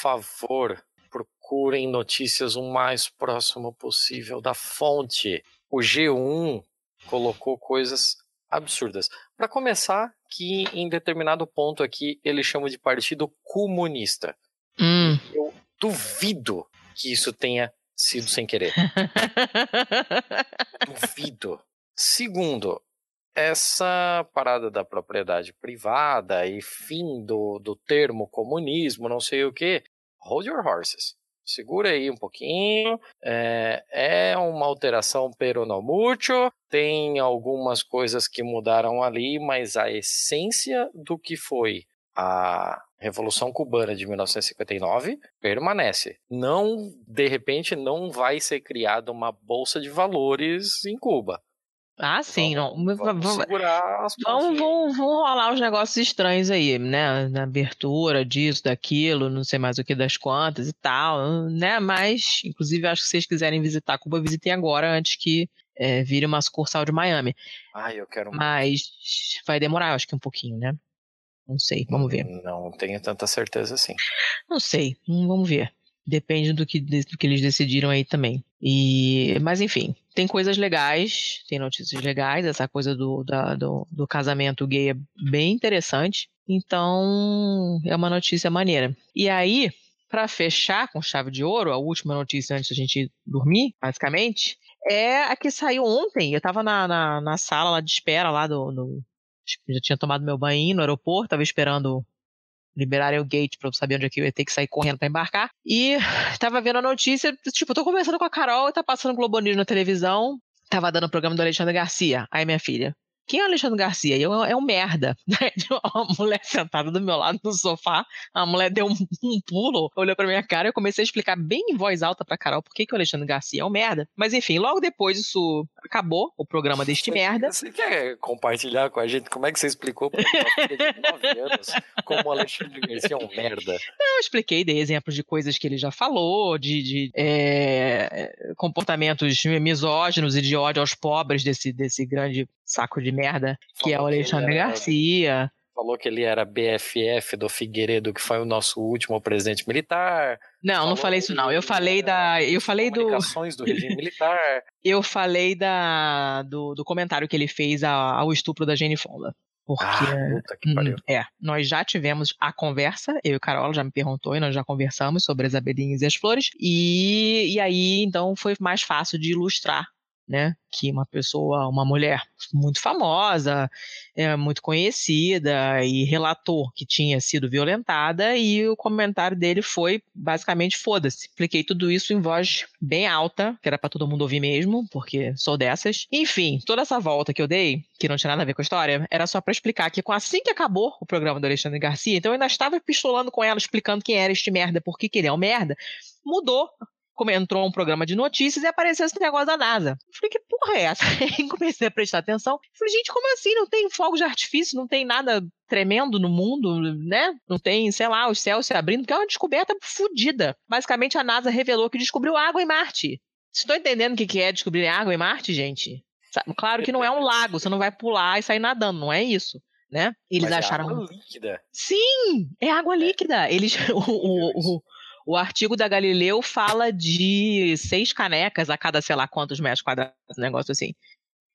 favor, procurem notícias o mais próximo possível da fonte. O G1 colocou coisas absurdas. Para começar, que em determinado ponto aqui ele chama de partido comunista.
Hum.
Eu duvido que isso tenha sido sem querer. [LAUGHS] Duvido. Segundo, essa parada da propriedade privada e fim do, do termo comunismo, não sei o que, hold your horses. Segura aí um pouquinho. É, é uma alteração pero no mucho. Tem algumas coisas que mudaram ali, mas a essência do que foi a Revolução Cubana de 1959 permanece. Não, de repente, não vai ser criada uma bolsa de valores em Cuba.
Ah, sim, não.
Vamos
Vamos-
segurar as
Vão, vão, vão rolar uns negócios estranhos aí, né? Na abertura disso, daquilo, não sei mais o que das quantas e tal, né? Mas, inclusive, acho que se vocês quiserem visitar Cuba, visitem agora, antes que é, vire uma sucursal de Miami.
Ai, eu quero
Mas vai demorar, acho que um pouquinho, né? Não sei, vamos ver.
Não tenho tanta certeza assim.
Não sei, hum, vamos ver. Depende do que, do que eles decidiram aí também. E, mas enfim, tem coisas legais, tem notícias legais. Essa coisa do, da- do, do casamento gay é bem interessante. Então, é uma notícia maneira. E aí, para fechar com chave de ouro, a última notícia antes da gente dormir, basicamente, é a que saiu ontem. Eu tava na, na, na sala lá de espera, lá do, do- Já tinha tomado meu banho no aeroporto, tava esperando liberarem o gate pra eu saber onde é que eu ia ter que sair correndo pra embarcar. E [SIGHS] tava vendo a notícia, tipo, tô conversando com a Carol e tá passando Globo News na televisão. Tava dando o programa do Alexandre Garcia. Aí minha filha, quem é o Alexandre Garcia? Eu, é um merda. [LAUGHS] uma mulher sentada do meu lado no sofá, a mulher deu um, um pulo, olhou pra minha cara e eu comecei a explicar bem em voz alta pra Carol por que, que o Alexandre Garcia é um merda. Mas enfim, logo depois isso acabou, o programa deste merda.
Você quer compartilhar com a gente como é que você explicou pra uma filha de 9 anos como o Alexandre Garcia é um merda?
Não, eu expliquei, dei exemplos de coisas que ele já falou, de, de é, comportamentos misóginos e de ódio aos pobres desse, desse grande saco de merda que é o
Falou que ele
Alexandre
era-
Garcia.
Falou que ele era BFF do Figueiredo, que foi o nosso último presidente militar.
Não, não
Falou
falei isso não. Eu falei da, eu falei do,
do regime militar. [LAUGHS]
eu falei da do, do comentário que ele fez ao estupro da Jane Fonda. Porque
Ah.
Hum, É, nós já tivemos a conversa, eu e a Carol já me perguntou e nós já conversamos sobre as abelhinhas e as flores, e, e aí então foi mais fácil de ilustrar, né, que uma pessoa, uma mulher muito famosa, é, muito conhecida e relatou que tinha sido violentada e o comentário dele foi basicamente foda-se. Expliquei tudo isso em voz bem alta, que era pra todo mundo ouvir mesmo, porque sou dessas. Enfim, toda essa volta que eu dei, que não tinha nada a ver com a história, era só pra explicar que assim que acabou o programa do Alexandre Garcia, então eu ainda estava pistolando com ela, explicando quem era este merda, por que ele é um merda, mudou entrou um programa de notícias e apareceu esse negócio da NASA. Eu Falei, que porra é essa? [LAUGHS] Aí comecei a prestar atenção. Falei, gente, como assim? Não tem fogos de artifício, não tem nada tremendo no mundo, né? Não tem, sei lá, os céus se abrindo, que é uma descoberta fodida. Basicamente, a NASA revelou que descobriu água em Marte. Vocês estão entendendo o que é descobrir água em Marte, gente? Claro que não é um lago, você não vai pular e sair nadando, não é isso. Né? Eles
Mas é
acharam.
água líquida.
Sim, é água líquida. Eles, [LAUGHS] o, o, o, o artigo da Galileu fala de seis canecas a cada sei lá quantos metros quadrados, um negócio assim.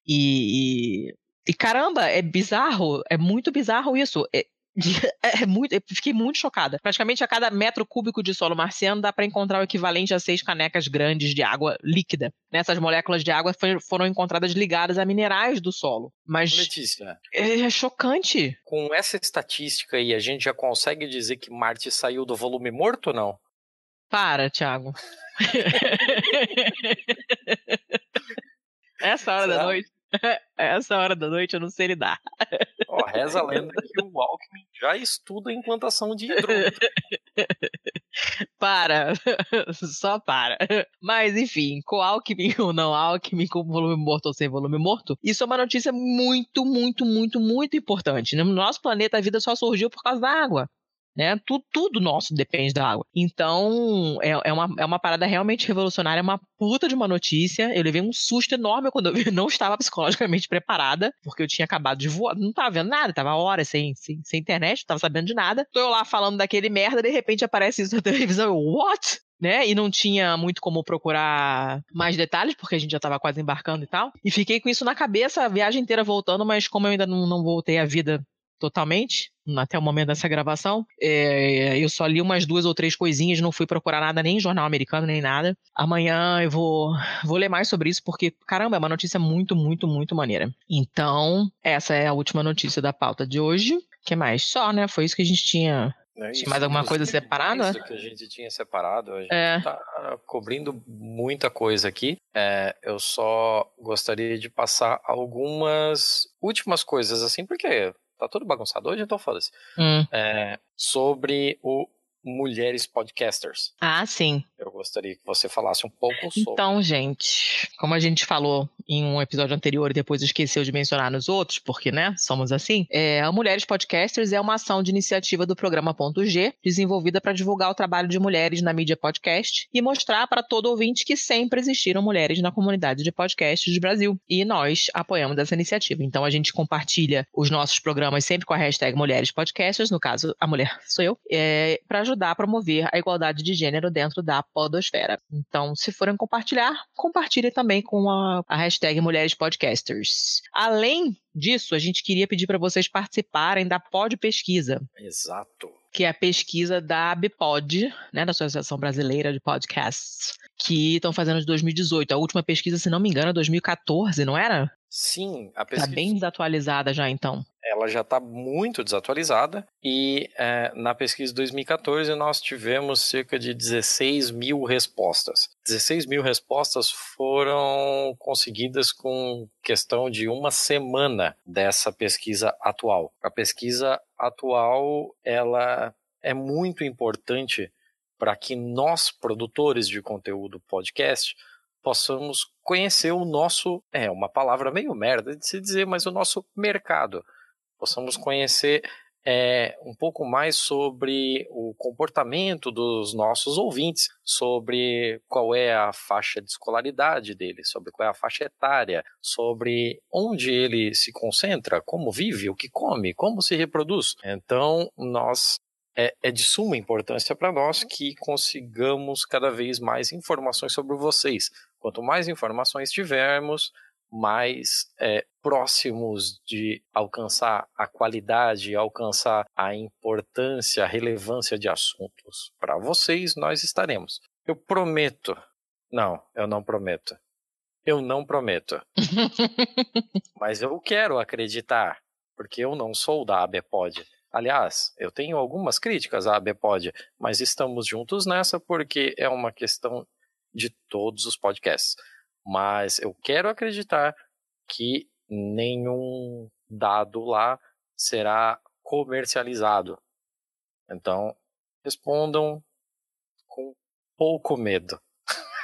E, e, e, caramba, é bizarro, é muito bizarro isso. É, [LAUGHS] é muito, eu fiquei muito chocada. Praticamente a cada metro cúbico de solo marciano dá para encontrar o equivalente a seis canecas grandes de água líquida. Nessas moléculas de água foram encontradas ligadas a minerais do solo. Mas
Letícia,
é, é chocante.
com essa estatística aí, a gente já consegue dizer que Marte saiu do volume morto ou não?
Para, Thiago. [LAUGHS] Essa hora da
Será?
noite. [LAUGHS] Essa hora da noite eu não sei lidar.
Ó, reza a lenda que o Alckmin já estuda a implantação de hidrômetro. [LAUGHS]
Para. Só para. Mas, enfim, com Alckmin ou não Alckmin, com volume morto ou sem volume morto, isso é uma notícia muito, muito, muito, muito importante. No nosso planeta, a vida só surgiu por causa da água. Né? Tudo, tudo nosso depende da água. Então, é, é, uma, é uma parada realmente revolucionária, é uma puta de uma notícia. Eu levei um susto enorme quando [LAUGHS] eu não estava psicologicamente preparada, porque eu tinha acabado de voar, não tava vendo nada, tava horas sem, sem, sem internet, não tava sabendo de nada. Tô eu lá falando daquele merda, de repente aparece isso na [LAUGHS] televisão, eu, what? Né? E não tinha muito como procurar mais detalhes, porque a gente já tava quase embarcando e tal. E fiquei com isso na cabeça a viagem inteira voltando, mas como eu ainda não, não voltei à vida totalmente, até o momento dessa gravação. É, eu só li umas duas ou três coisinhas, não fui procurar nada, nem em jornal americano, nem nada. Amanhã eu vou, vou ler mais sobre isso, porque, caramba, é uma notícia muito, muito, muito maneira. Então, essa é a última notícia da pauta de hoje. O que mais? Só, né? Foi isso que a gente tinha. Tinha
Isso,
mais alguma coisa separada?
mais do que a gente tinha separado. A gente
É.
tá cobrindo muita coisa aqui. É, eu só gostaria de passar algumas últimas coisas, assim, porque tá tudo bagunçado hoje, então foda-se.
Hum.
É, sobre o Mulheres Podcasters.
Ah, sim.
Eu gostaria que você falasse um pouco sobre.
Então, gente, como a gente falou em um episódio anterior e depois esqueceu de mencionar nos outros, porque, né, somos assim, é, a Mulheres Podcasters é uma ação de iniciativa do programa Ponto G, desenvolvida para divulgar o trabalho de mulheres na mídia podcast e mostrar para todo ouvinte que sempre existiram mulheres na comunidade de podcasts do Brasil. E nós apoiamos essa iniciativa. Então, a gente compartilha os nossos programas sempre com a hashtag Mulheres Podcasters, no caso, a mulher sou eu, é, para ajudar a promover a igualdade de gênero dentro da podosfera. Então, se forem compartilhar, compartilhe também com a, a hashtag Mulheres Podcasters. Além disso, a gente queria pedir para vocês participarem da Pod Pesquisa,
Exato.
que é a pesquisa da ABPOD, né, da Associação Brasileira de Podcasts, que estão fazendo de 2018. A última pesquisa, se não me engano, é 2014, não era?
Sim, a
Tá
pesquisa
bem desatualizada já, então.
ela já está muito desatualizada e é, na pesquisa de 2014 nós tivemos cerca de 16 mil respostas. 16 mil respostas foram conseguidas com questão de uma semana dessa pesquisa atual. A pesquisa atual ela é muito importante para que nós, produtores de conteúdo podcast, possamos conhecer o nosso, é uma palavra meio merda de se dizer, mas o nosso mercado. Possamos conhecer é, um pouco mais sobre o comportamento dos nossos ouvintes, sobre qual é a faixa de escolaridade dele, sobre qual é a faixa etária, sobre onde ele se concentra, como vive, o que come, como se reproduz. Então, nós é, é de suma importância para nós que consigamos cada vez mais informações sobre vocês. Quanto mais informações tivermos, mais é, próximos de alcançar a qualidade, alcançar a importância, a relevância de assuntos para vocês, nós estaremos. Eu prometo. Não, eu não prometo. Eu não prometo. [LAUGHS] Mas eu quero acreditar, porque eu não sou da ABPOD. Aliás, eu tenho algumas críticas à ABPOD, mas estamos juntos nessa porque é uma questão de todos os podcasts. Mas eu quero acreditar que nenhum dado lá será comercializado. Então, respondam com pouco medo.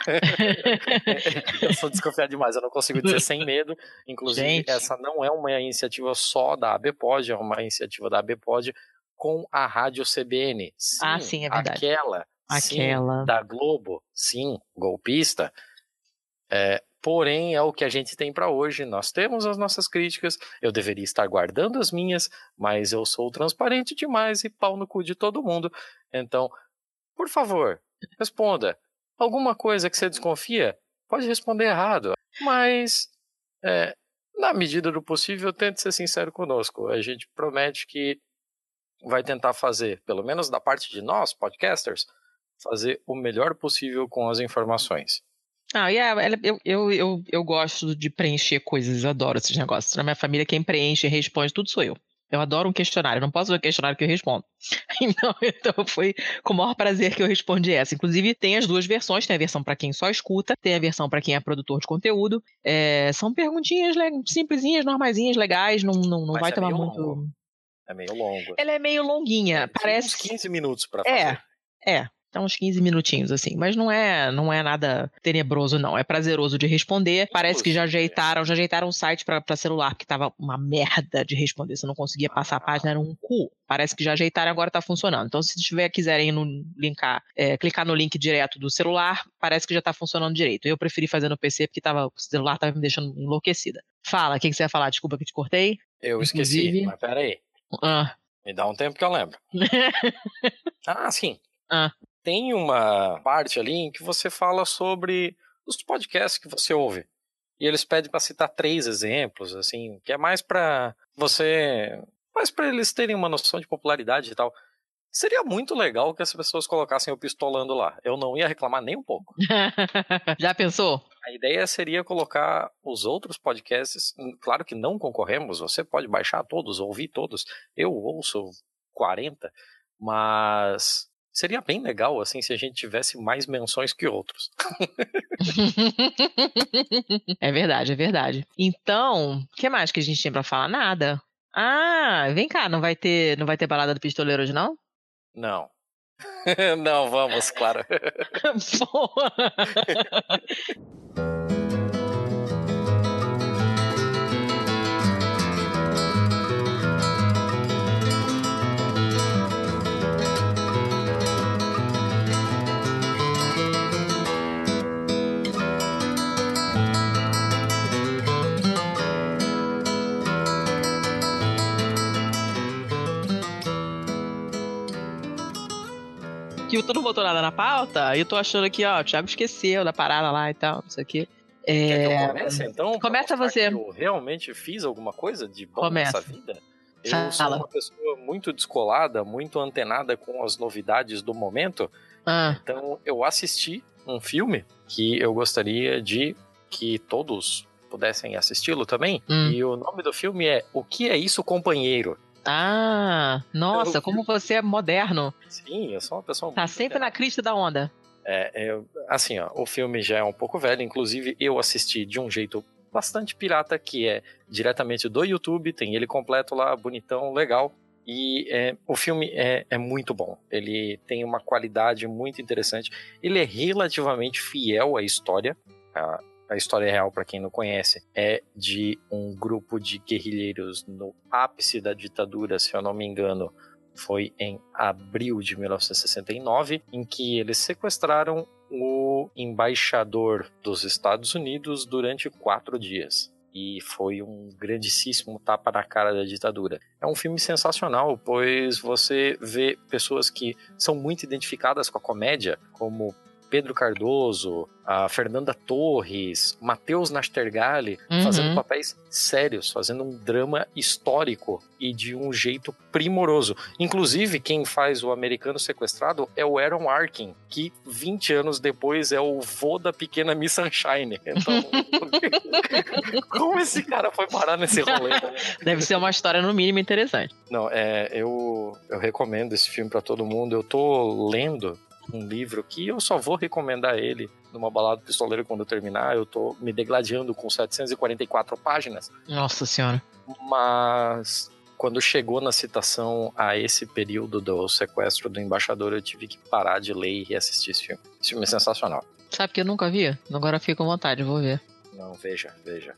[LAUGHS] eu sou desconfiado demais, eu não consigo dizer sem medo. Inclusive, Gente. essa não é uma iniciativa só da ABPOD, é uma iniciativa da ABPOD com a rádio CBN.
Sim, ah, sim, é verdade.
Aquela, aquela. Sim, da Globo, sim, golpista. É, porém, é o que a gente tem para hoje. Nós temos as nossas críticas. Eu deveria estar guardando as minhas, mas eu sou transparente demais e pau no cu de todo mundo. Então, por favor, responda alguma coisa que você desconfia, pode responder errado. Mas, é, na medida do possível, tente ser sincero conosco. A gente promete que vai tentar fazer, pelo menos da parte de nós, podcasters, fazer o melhor possível com as informações.
Ah, yeah, eu, eu, eu, eu gosto de preencher coisas, adoro esses negócios. Na minha família, quem preenche e responde tudo sou eu. Eu adoro um questionário, não posso ver questionário que eu respondo. [LAUGHS] Então, então foi com o maior prazer que eu respondi essa. Inclusive, tem as duas versões: tem a versão para quem só escuta, tem a versão para quem é produtor de conteúdo. É, são perguntinhas simplesinhas, normaisinhas, legais, não, não, não vai é tomar muito.
Longo. É meio longo.
Ela é meio longuinha. parece
uns 15 minutos para
é, fazer. É, é. Tá uns 15 minutinhos, assim. Mas não é não é nada tenebroso, não. É prazeroso de responder. Parece que já ajeitaram, já ajeitaram o site para celular, porque tava uma merda de responder. Você não conseguia passar a página, era um cu. Parece que já ajeitaram agora tá funcionando. Então, se tiver quiserem no, linkar, é, clicar no link direto do celular, parece que já tá funcionando direito. Eu preferi fazer no PC porque tava, o celular tava me deixando enlouquecida. Fala, o que, que você ia falar? Desculpa que te cortei.
Eu Inclusive... esqueci, mas peraí.
Ah.
Me dá um tempo que eu lembro. [LAUGHS] ah, sim.
Ah
tem uma parte ali em que você fala sobre os podcasts que você ouve. E eles pedem para citar três exemplos, assim, que é mais para você, mais para eles terem uma noção de popularidade e tal. Seria muito legal que as pessoas colocassem o pistolando lá. Eu não ia reclamar nem um pouco. [LAUGHS]
Já pensou?
A ideia seria colocar os outros podcasts. Claro que não concorremos, você pode baixar todos, ouvir todos. Eu ouço 40, mas Seria bem legal, assim, se a gente tivesse mais menções que outros. [LAUGHS]
é verdade, é verdade. Então, o que mais que a gente tinha pra falar? Nada. Ah, vem cá, não vai ter, não vai ter balada do pistoleiro hoje, não?
Não. [LAUGHS] não, vamos, claro. [LAUGHS]
Boa. Que tu não botou nada na pauta, e eu tô achando aqui, ó, o Thiago esqueceu da parada lá e tal, não sei o quê.
É... Quer que eu comece, então?
Começa você.
eu realmente fiz alguma coisa de bom Começa. nessa vida? Eu Fala. sou uma pessoa muito descolada, muito antenada com as novidades do momento.
Ah.
Então, eu assisti um filme que eu gostaria de que todos pudessem assisti-lo também.
Hum.
E o nome do filme é O que é isso, companheiro?
Ah, nossa,
Eu-
como você é moderno.
Sim, eu sou uma pessoa
Tá sempre na crista da onda.
É, eu- assim, ó, o filme já é um pouco velho, inclusive eu assisti de um jeito bastante pirata, que é diretamente do YouTube, tem ele completo lá, bonitão, legal. E é, o filme é, é muito bom. Ele tem uma qualidade muito interessante. Ele é relativamente fiel à história. A, a história real, para quem não conhece, é de um grupo de guerrilheiros no ápice da ditadura, se eu não me engano, foi em abril de 1969, em que eles sequestraram o embaixador dos Estados Unidos durante quatro dias. E foi um grandíssimo tapa na cara da ditadura. É um filme sensacional, pois você vê pessoas que são muito identificadas com a comédia, como Pedro Cardoso, a Fernanda Torres, Matheus Nastergalli,
Uhum.
fazendo papéis sérios, fazendo um drama histórico e de um jeito primoroso. Inclusive, quem faz o americano sequestrado é o Aaron Arkin, que 20 anos depois é o vô da pequena Miss Sunshine. [LAUGHS] Então, [LAUGHS] como esse cara foi parar nesse rolê? [LAUGHS]
Deve ser uma história, no mínimo, interessante.
Não, é, eu, eu recomendo esse filme pra todo mundo. Eu tô lendo um livro que eu só vou recomendar ele numa balada pistoleira quando eu terminar. Eu tô me degladiando com 744 páginas,
Nossa senhora.
mas quando chegou na citação a esse período do sequestro do embaixador, eu tive que parar de ler e reassistir esse filme. Esse filme é sensacional.
Sabe que eu nunca vi? Agora fico com vontade, vou ver.
Não, veja, veja.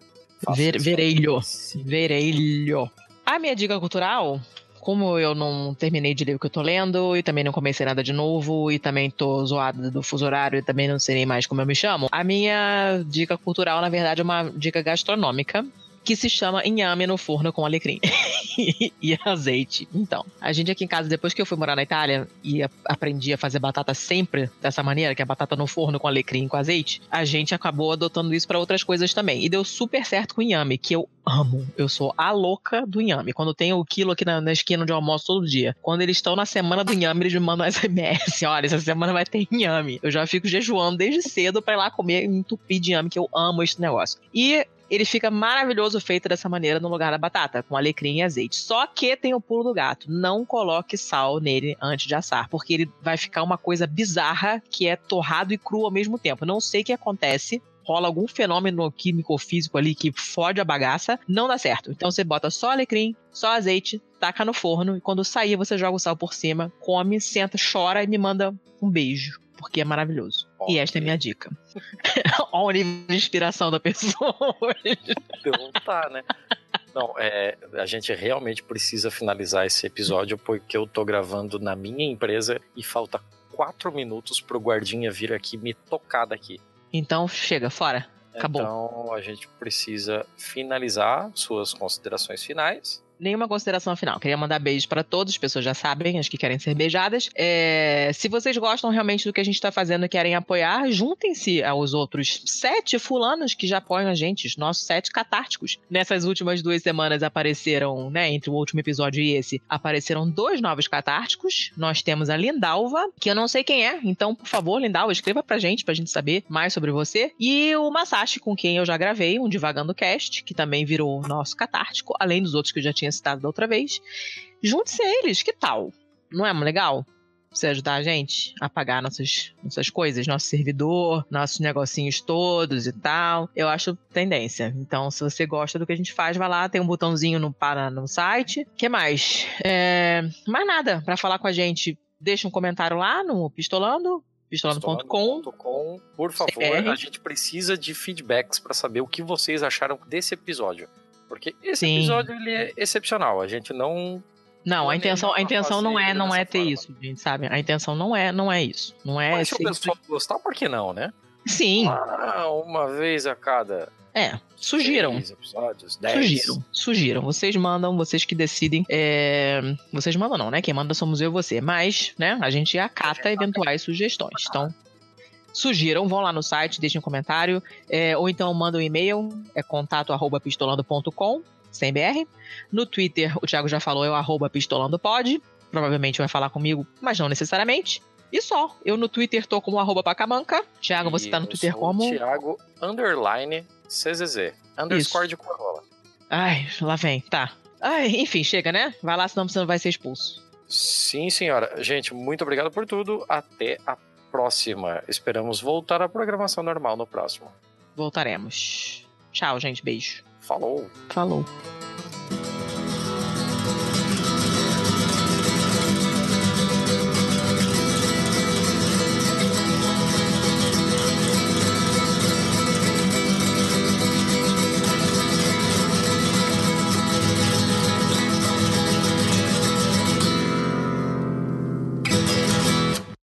Ver, verelho. Verelho. A minha dica cultural, como eu não terminei de ler o que eu tô lendo, e também não comecei nada de novo, e também tô zoada do fuso horário, e também não sei nem mais como eu me chamo, a minha dica cultural, na verdade, é uma dica gastronômica. Que se chama inhame no forno com alecrim [LAUGHS] e azeite. Então, a gente aqui em casa, depois que eu fui morar na Itália e aprendi a fazer batata sempre dessa maneira, que é batata no forno com alecrim e com azeite, a gente acabou adotando isso para outras coisas também. E deu super certo com inhame, que eu amo. Eu sou a louca do inhame. Quando tem o quilo aqui na, na esquina eu almoço todo dia. Quando eles estão na semana do inhame, eles me mandam [LAUGHS] SMS. Olha, essa semana vai ter inhame. Eu já fico jejuando desde cedo pra ir lá comer um entupi de inhame, que eu amo esse negócio. E ele fica maravilhoso feito dessa maneira no lugar da batata, com alecrim e azeite. Só que tem o pulo do gato. Não coloque sal nele antes de assar, porque ele vai ficar uma coisa bizarra que é torrado e cru ao mesmo tempo. Não sei o que acontece. Rola algum fenômeno químico ou físico ali que fode a bagaça, não dá certo. Então você bota só alecrim, só azeite, taca no forno e quando sair você joga o sal por cima, come, senta, chora e me manda um beijo, porque é maravilhoso. E esta é a minha dica. [LAUGHS] Olha o nível de inspiração da pessoa hoje.
Então tá, né? Não, é, a gente realmente precisa finalizar esse episódio porque eu tô gravando na minha empresa e falta quatro minutos pro guardinha vir aqui me tocar daqui.
Então chega, fora. Acabou.
Então a gente precisa finalizar suas considerações finais.
Nenhuma consideração final. Queria mandar beijos para todos, as pessoas já sabem, as que querem ser beijadas. É, se vocês gostam realmente do que a gente está fazendo e querem apoiar, juntem-se aos outros sete fulanos que já apoiam a gente, os nossos sete catárticos. Nessas últimas duas semanas apareceram, né, entre o último episódio e esse, apareceram dois novos catárticos. Nós temos a Lindalva, que eu não sei quem é, então, por favor, Lindalva, escreva pra gente, pra gente saber mais sobre você. E o Masashi, com quem eu já gravei, um Divagando Cast, que também virou nosso catártico, além dos outros que eu já tinha citado da outra vez. Junte-se a eles, que tal? Não é legal? Você ajudar a gente a pagar nossas, nossas coisas, nosso servidor, nossos negocinhos todos e tal. Eu acho tendência. Então, se você gosta do que a gente faz, vai lá, tem um botãozinho no, para, no site. que mais? É, mais nada. Pra falar com a gente, deixa um comentário lá no Pistolando, pistolando.com.
Por favor, a gente precisa de feedbacks para saber o que vocês acharam desse episódio. Porque esse
Sim.
episódio ele é excepcional. A gente não
Não, a
Planeja
intenção, a intenção não é, não é ter
forma.
isso, gente, sabe? A intenção não é, não é isso. Não é
Mas se o pessoal gostar, por que não, né?
Sim,
Ah, uma vez a cada
é. Sugiram.
episódios, dez.
Sugiram, sugiram. Vocês mandam, vocês que decidem. é, Vocês mandam não, né? Quem manda somos eu e você. Mas, né, a gente acata eventuais sugestões. Então, sugiram, vão lá no site, deixem um comentário, é, ou então mandam um e-mail, é contato@pistolando.com, sem BR. No Twitter, o Thiago já falou, é o arroba pistolandopod, provavelmente vai falar comigo, mas não necessariamente. E só, eu no Twitter tô como arroba pacamanca. Thiago,
e você
tá no Twitter como?
Thiago, underline, CZZ, underscore Isso. de corola.
Ai, lá vem, tá. Ai, enfim, chega, né? Vai lá, senão você não vai ser expulso.
Sim, senhora. Gente, muito obrigado por tudo. Até a próxima. Esperamos voltar à programação normal no próximo.
Voltaremos. Tchau, gente. Beijo.
Falou.
Falou.